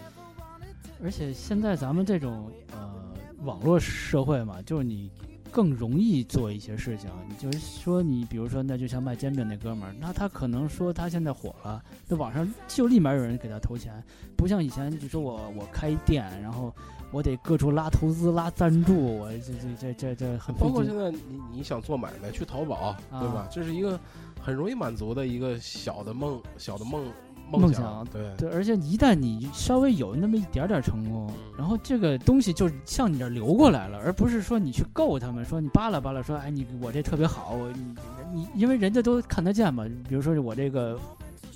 而且现在咱们这种呃网络社会嘛，就是你更容易做一些事情。你就是说，你比如说，那就像卖煎饼那哥们儿，那他可能说他现在火了，那网上就立马有人给他投钱，不像以前就说我我开店，然后我得各处拉投资、拉赞助，我这这这这这很
包括现。在你你想做买卖去淘宝，对吧？这是一个很容易满足的一个小的梦，小的梦
梦
想
想，
对
对，而且一旦你稍微有那么一点点成功，然后这个东西就向你这儿流过来了，而不是说你去够他们，说你扒拉扒拉，说哎你我这特别好，我你你因为人家都看得见嘛，比如说我这个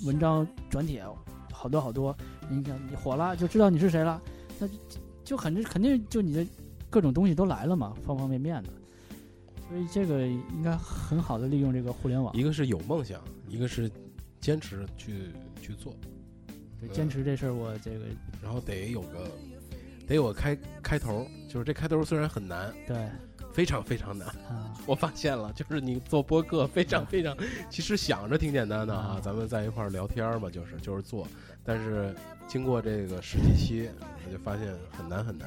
文章转帖好多好多，你看你火了就知道你是谁了，那就就肯定肯定就你的各种东西都来了嘛，方方面面的，所以这个应该很好的利用这个互联网，
一个是有梦想，一个是坚持去去做，
对坚持这事儿我这个
然后得有个得有个开开头，就是这开头虽然很难，
对。
非常非常难。
啊。
我发现了，就是你做播客非常非常，其实想着挺简单的啊，咱们在一块儿聊天嘛，就是就是做，但是经过这个十几期，我就发现很难很难，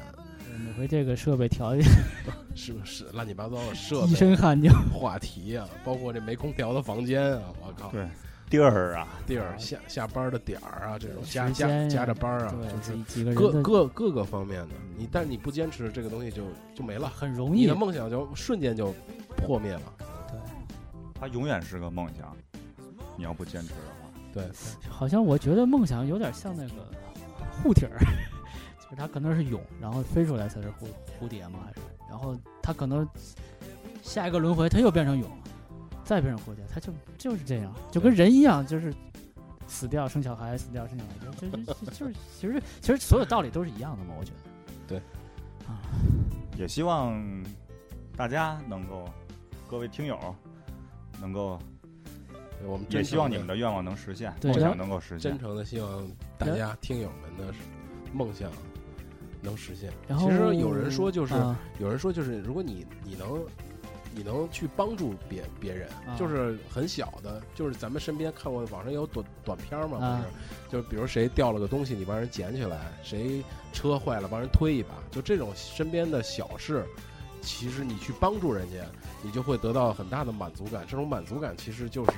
每回这个设备条件
是不是？乱七八糟的设备一、
身汗就。
话题啊，包括这没空调的房间啊，我靠，
对地儿啊，
地儿下下班的点儿啊，这种加加加着班儿啊，
对
就是
几几个
各各各个方面的，你但是你不坚持这个东西就就没了，
很容易
你的梦想就瞬间就破灭了，
对，
它永远是个梦想。你要不坚持的话，
对，
好像我觉得梦想有点像那个护体儿，就是它可能是蛹，然后飞出来才是蝴蝴蝶嘛，还是然后它可能下一个轮回它又变成蛹，再变成蝴蝶，它就就是这样，就跟人一样，就是死掉生小孩，死掉生小孩，就就就就是 其实其实所有道理都是一样的嘛，我觉得。
对。
啊，
也希望大家能够，各位听友能够，
对我们
也希望你们的愿望能实现，梦想能够实现。
真诚的希望大家听友们的梦想能实现。
然后
其实有人说，就是、
啊
有人说，就是如果你你能你能去帮助别别人，
啊
就是很小的，就是咱们身边看过网上有短短片儿嘛，
啊
不是？就是比如谁掉了个东西，你帮人捡起来；谁车坏了，帮人推一把。就这种身边的小事，其实你去帮助人家，你就会得到很大的满足感。这种满足感其实就是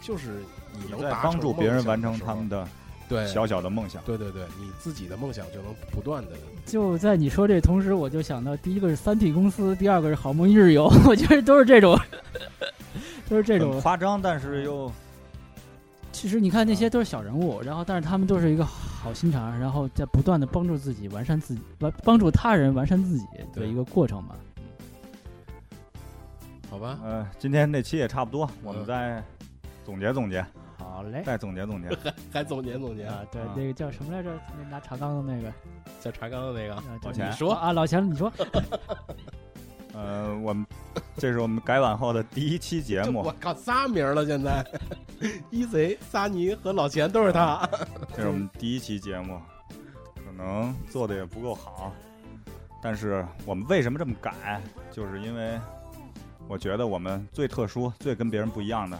就是你能达成
帮助别人完成他们的
对
小小的梦想。
对对对，你自己的梦想就能不断的
就在你说这同时，我就想到第一个是三体公司，第二个是好梦一日游，我觉得都是这种，都是这种。
夸张，但是又
其实你看那些都是小人物，然后但是他们都是一个好心肠，然后在不断的帮助自己完善自己，完帮助他人完善自己的一个过程吧。
好吧？
呃，今天这期也差不多，我们
嗯
再总结总结，
好嘞。
再总结总结。
还总结总结，
啊，对
啊，
那个叫什么来着？那拿茶缸的那个，
叫茶缸的那个，
老钱
你说啊，老钱，你说
呃，我们这是我们改版后的第一期节目
我，靠，仨名了，现在 一贼、萨尼和老钱都是他。
这是我们第一期节目，可能做的也不够好，但是我们为什么这么改？就是因为我觉得我们最特殊、最跟别人不一样的、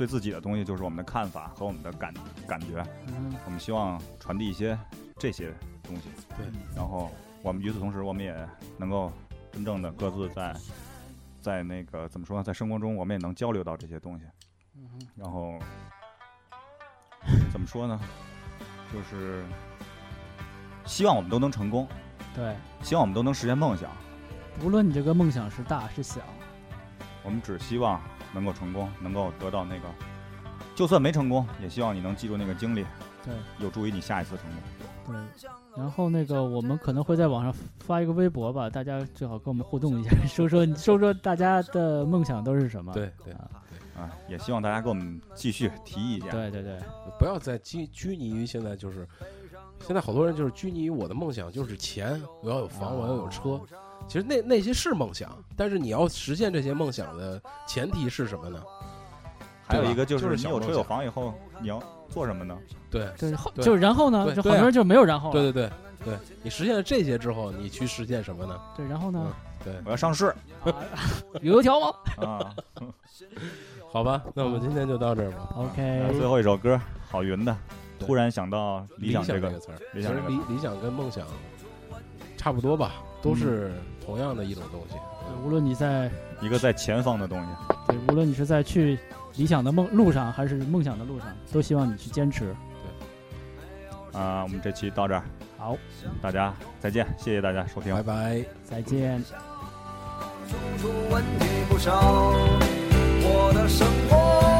最自己的东西，就是我们的看法和我们的感感觉。
嗯
我们希望传递一些这些东西。
对，
然后我们与此同时，我们也能够真正的各自在在那个怎么说呢，在生活中我们也能交流到这些东西。
嗯
然后怎么说呢？就是希望我们都能成功，
对，
希望我们都能实现梦想。
无论你这个梦想是大是小，
我们只希望能够成功，能够得到那个，就算没成功，也希望你能记住那个经历，
对
有助于你下一次成功。
对。然后那个我们可能会在网上发一个微博吧，大家最好跟我们互动一下，说说说说大家的梦想都是什么。
对对
啊，
啊，也希望大家给我们继续提意见。
对对对，
不要再拘拘泥于现在就是，现在好多人就是拘泥于我的梦想就是钱，我要有房，我要有车。其实那那些是梦想，但是你要实现这些梦想的前提是什么呢？
还有一个
就是
你有车有房以后，你要做什么呢？
对
对后就是然后呢，就好多人就没有然后了。
对对对对，你实现了这些之后，你去实现什么呢？
对，然后呢，
对，
我要上市
有油条吗
啊！
好吧，那我们今天就到这儿吧。
？OK，
最后一首歌，郝云的，突然想到理想
这
这个，
词儿，其实理理想跟梦想差不多吧，都是同样的一种东西。
对无论你在
一个在前方的东西。
对，无论你是在去理想的梦路上，还是梦想的路上，都希望你去坚持。
啊，我们这期到这儿，
好，
大家再见，谢谢大家收听
拜。拜。
再见。
问题不少，我的生活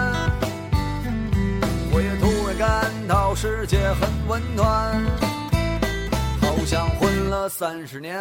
到世界很温暖，好像混了三十年。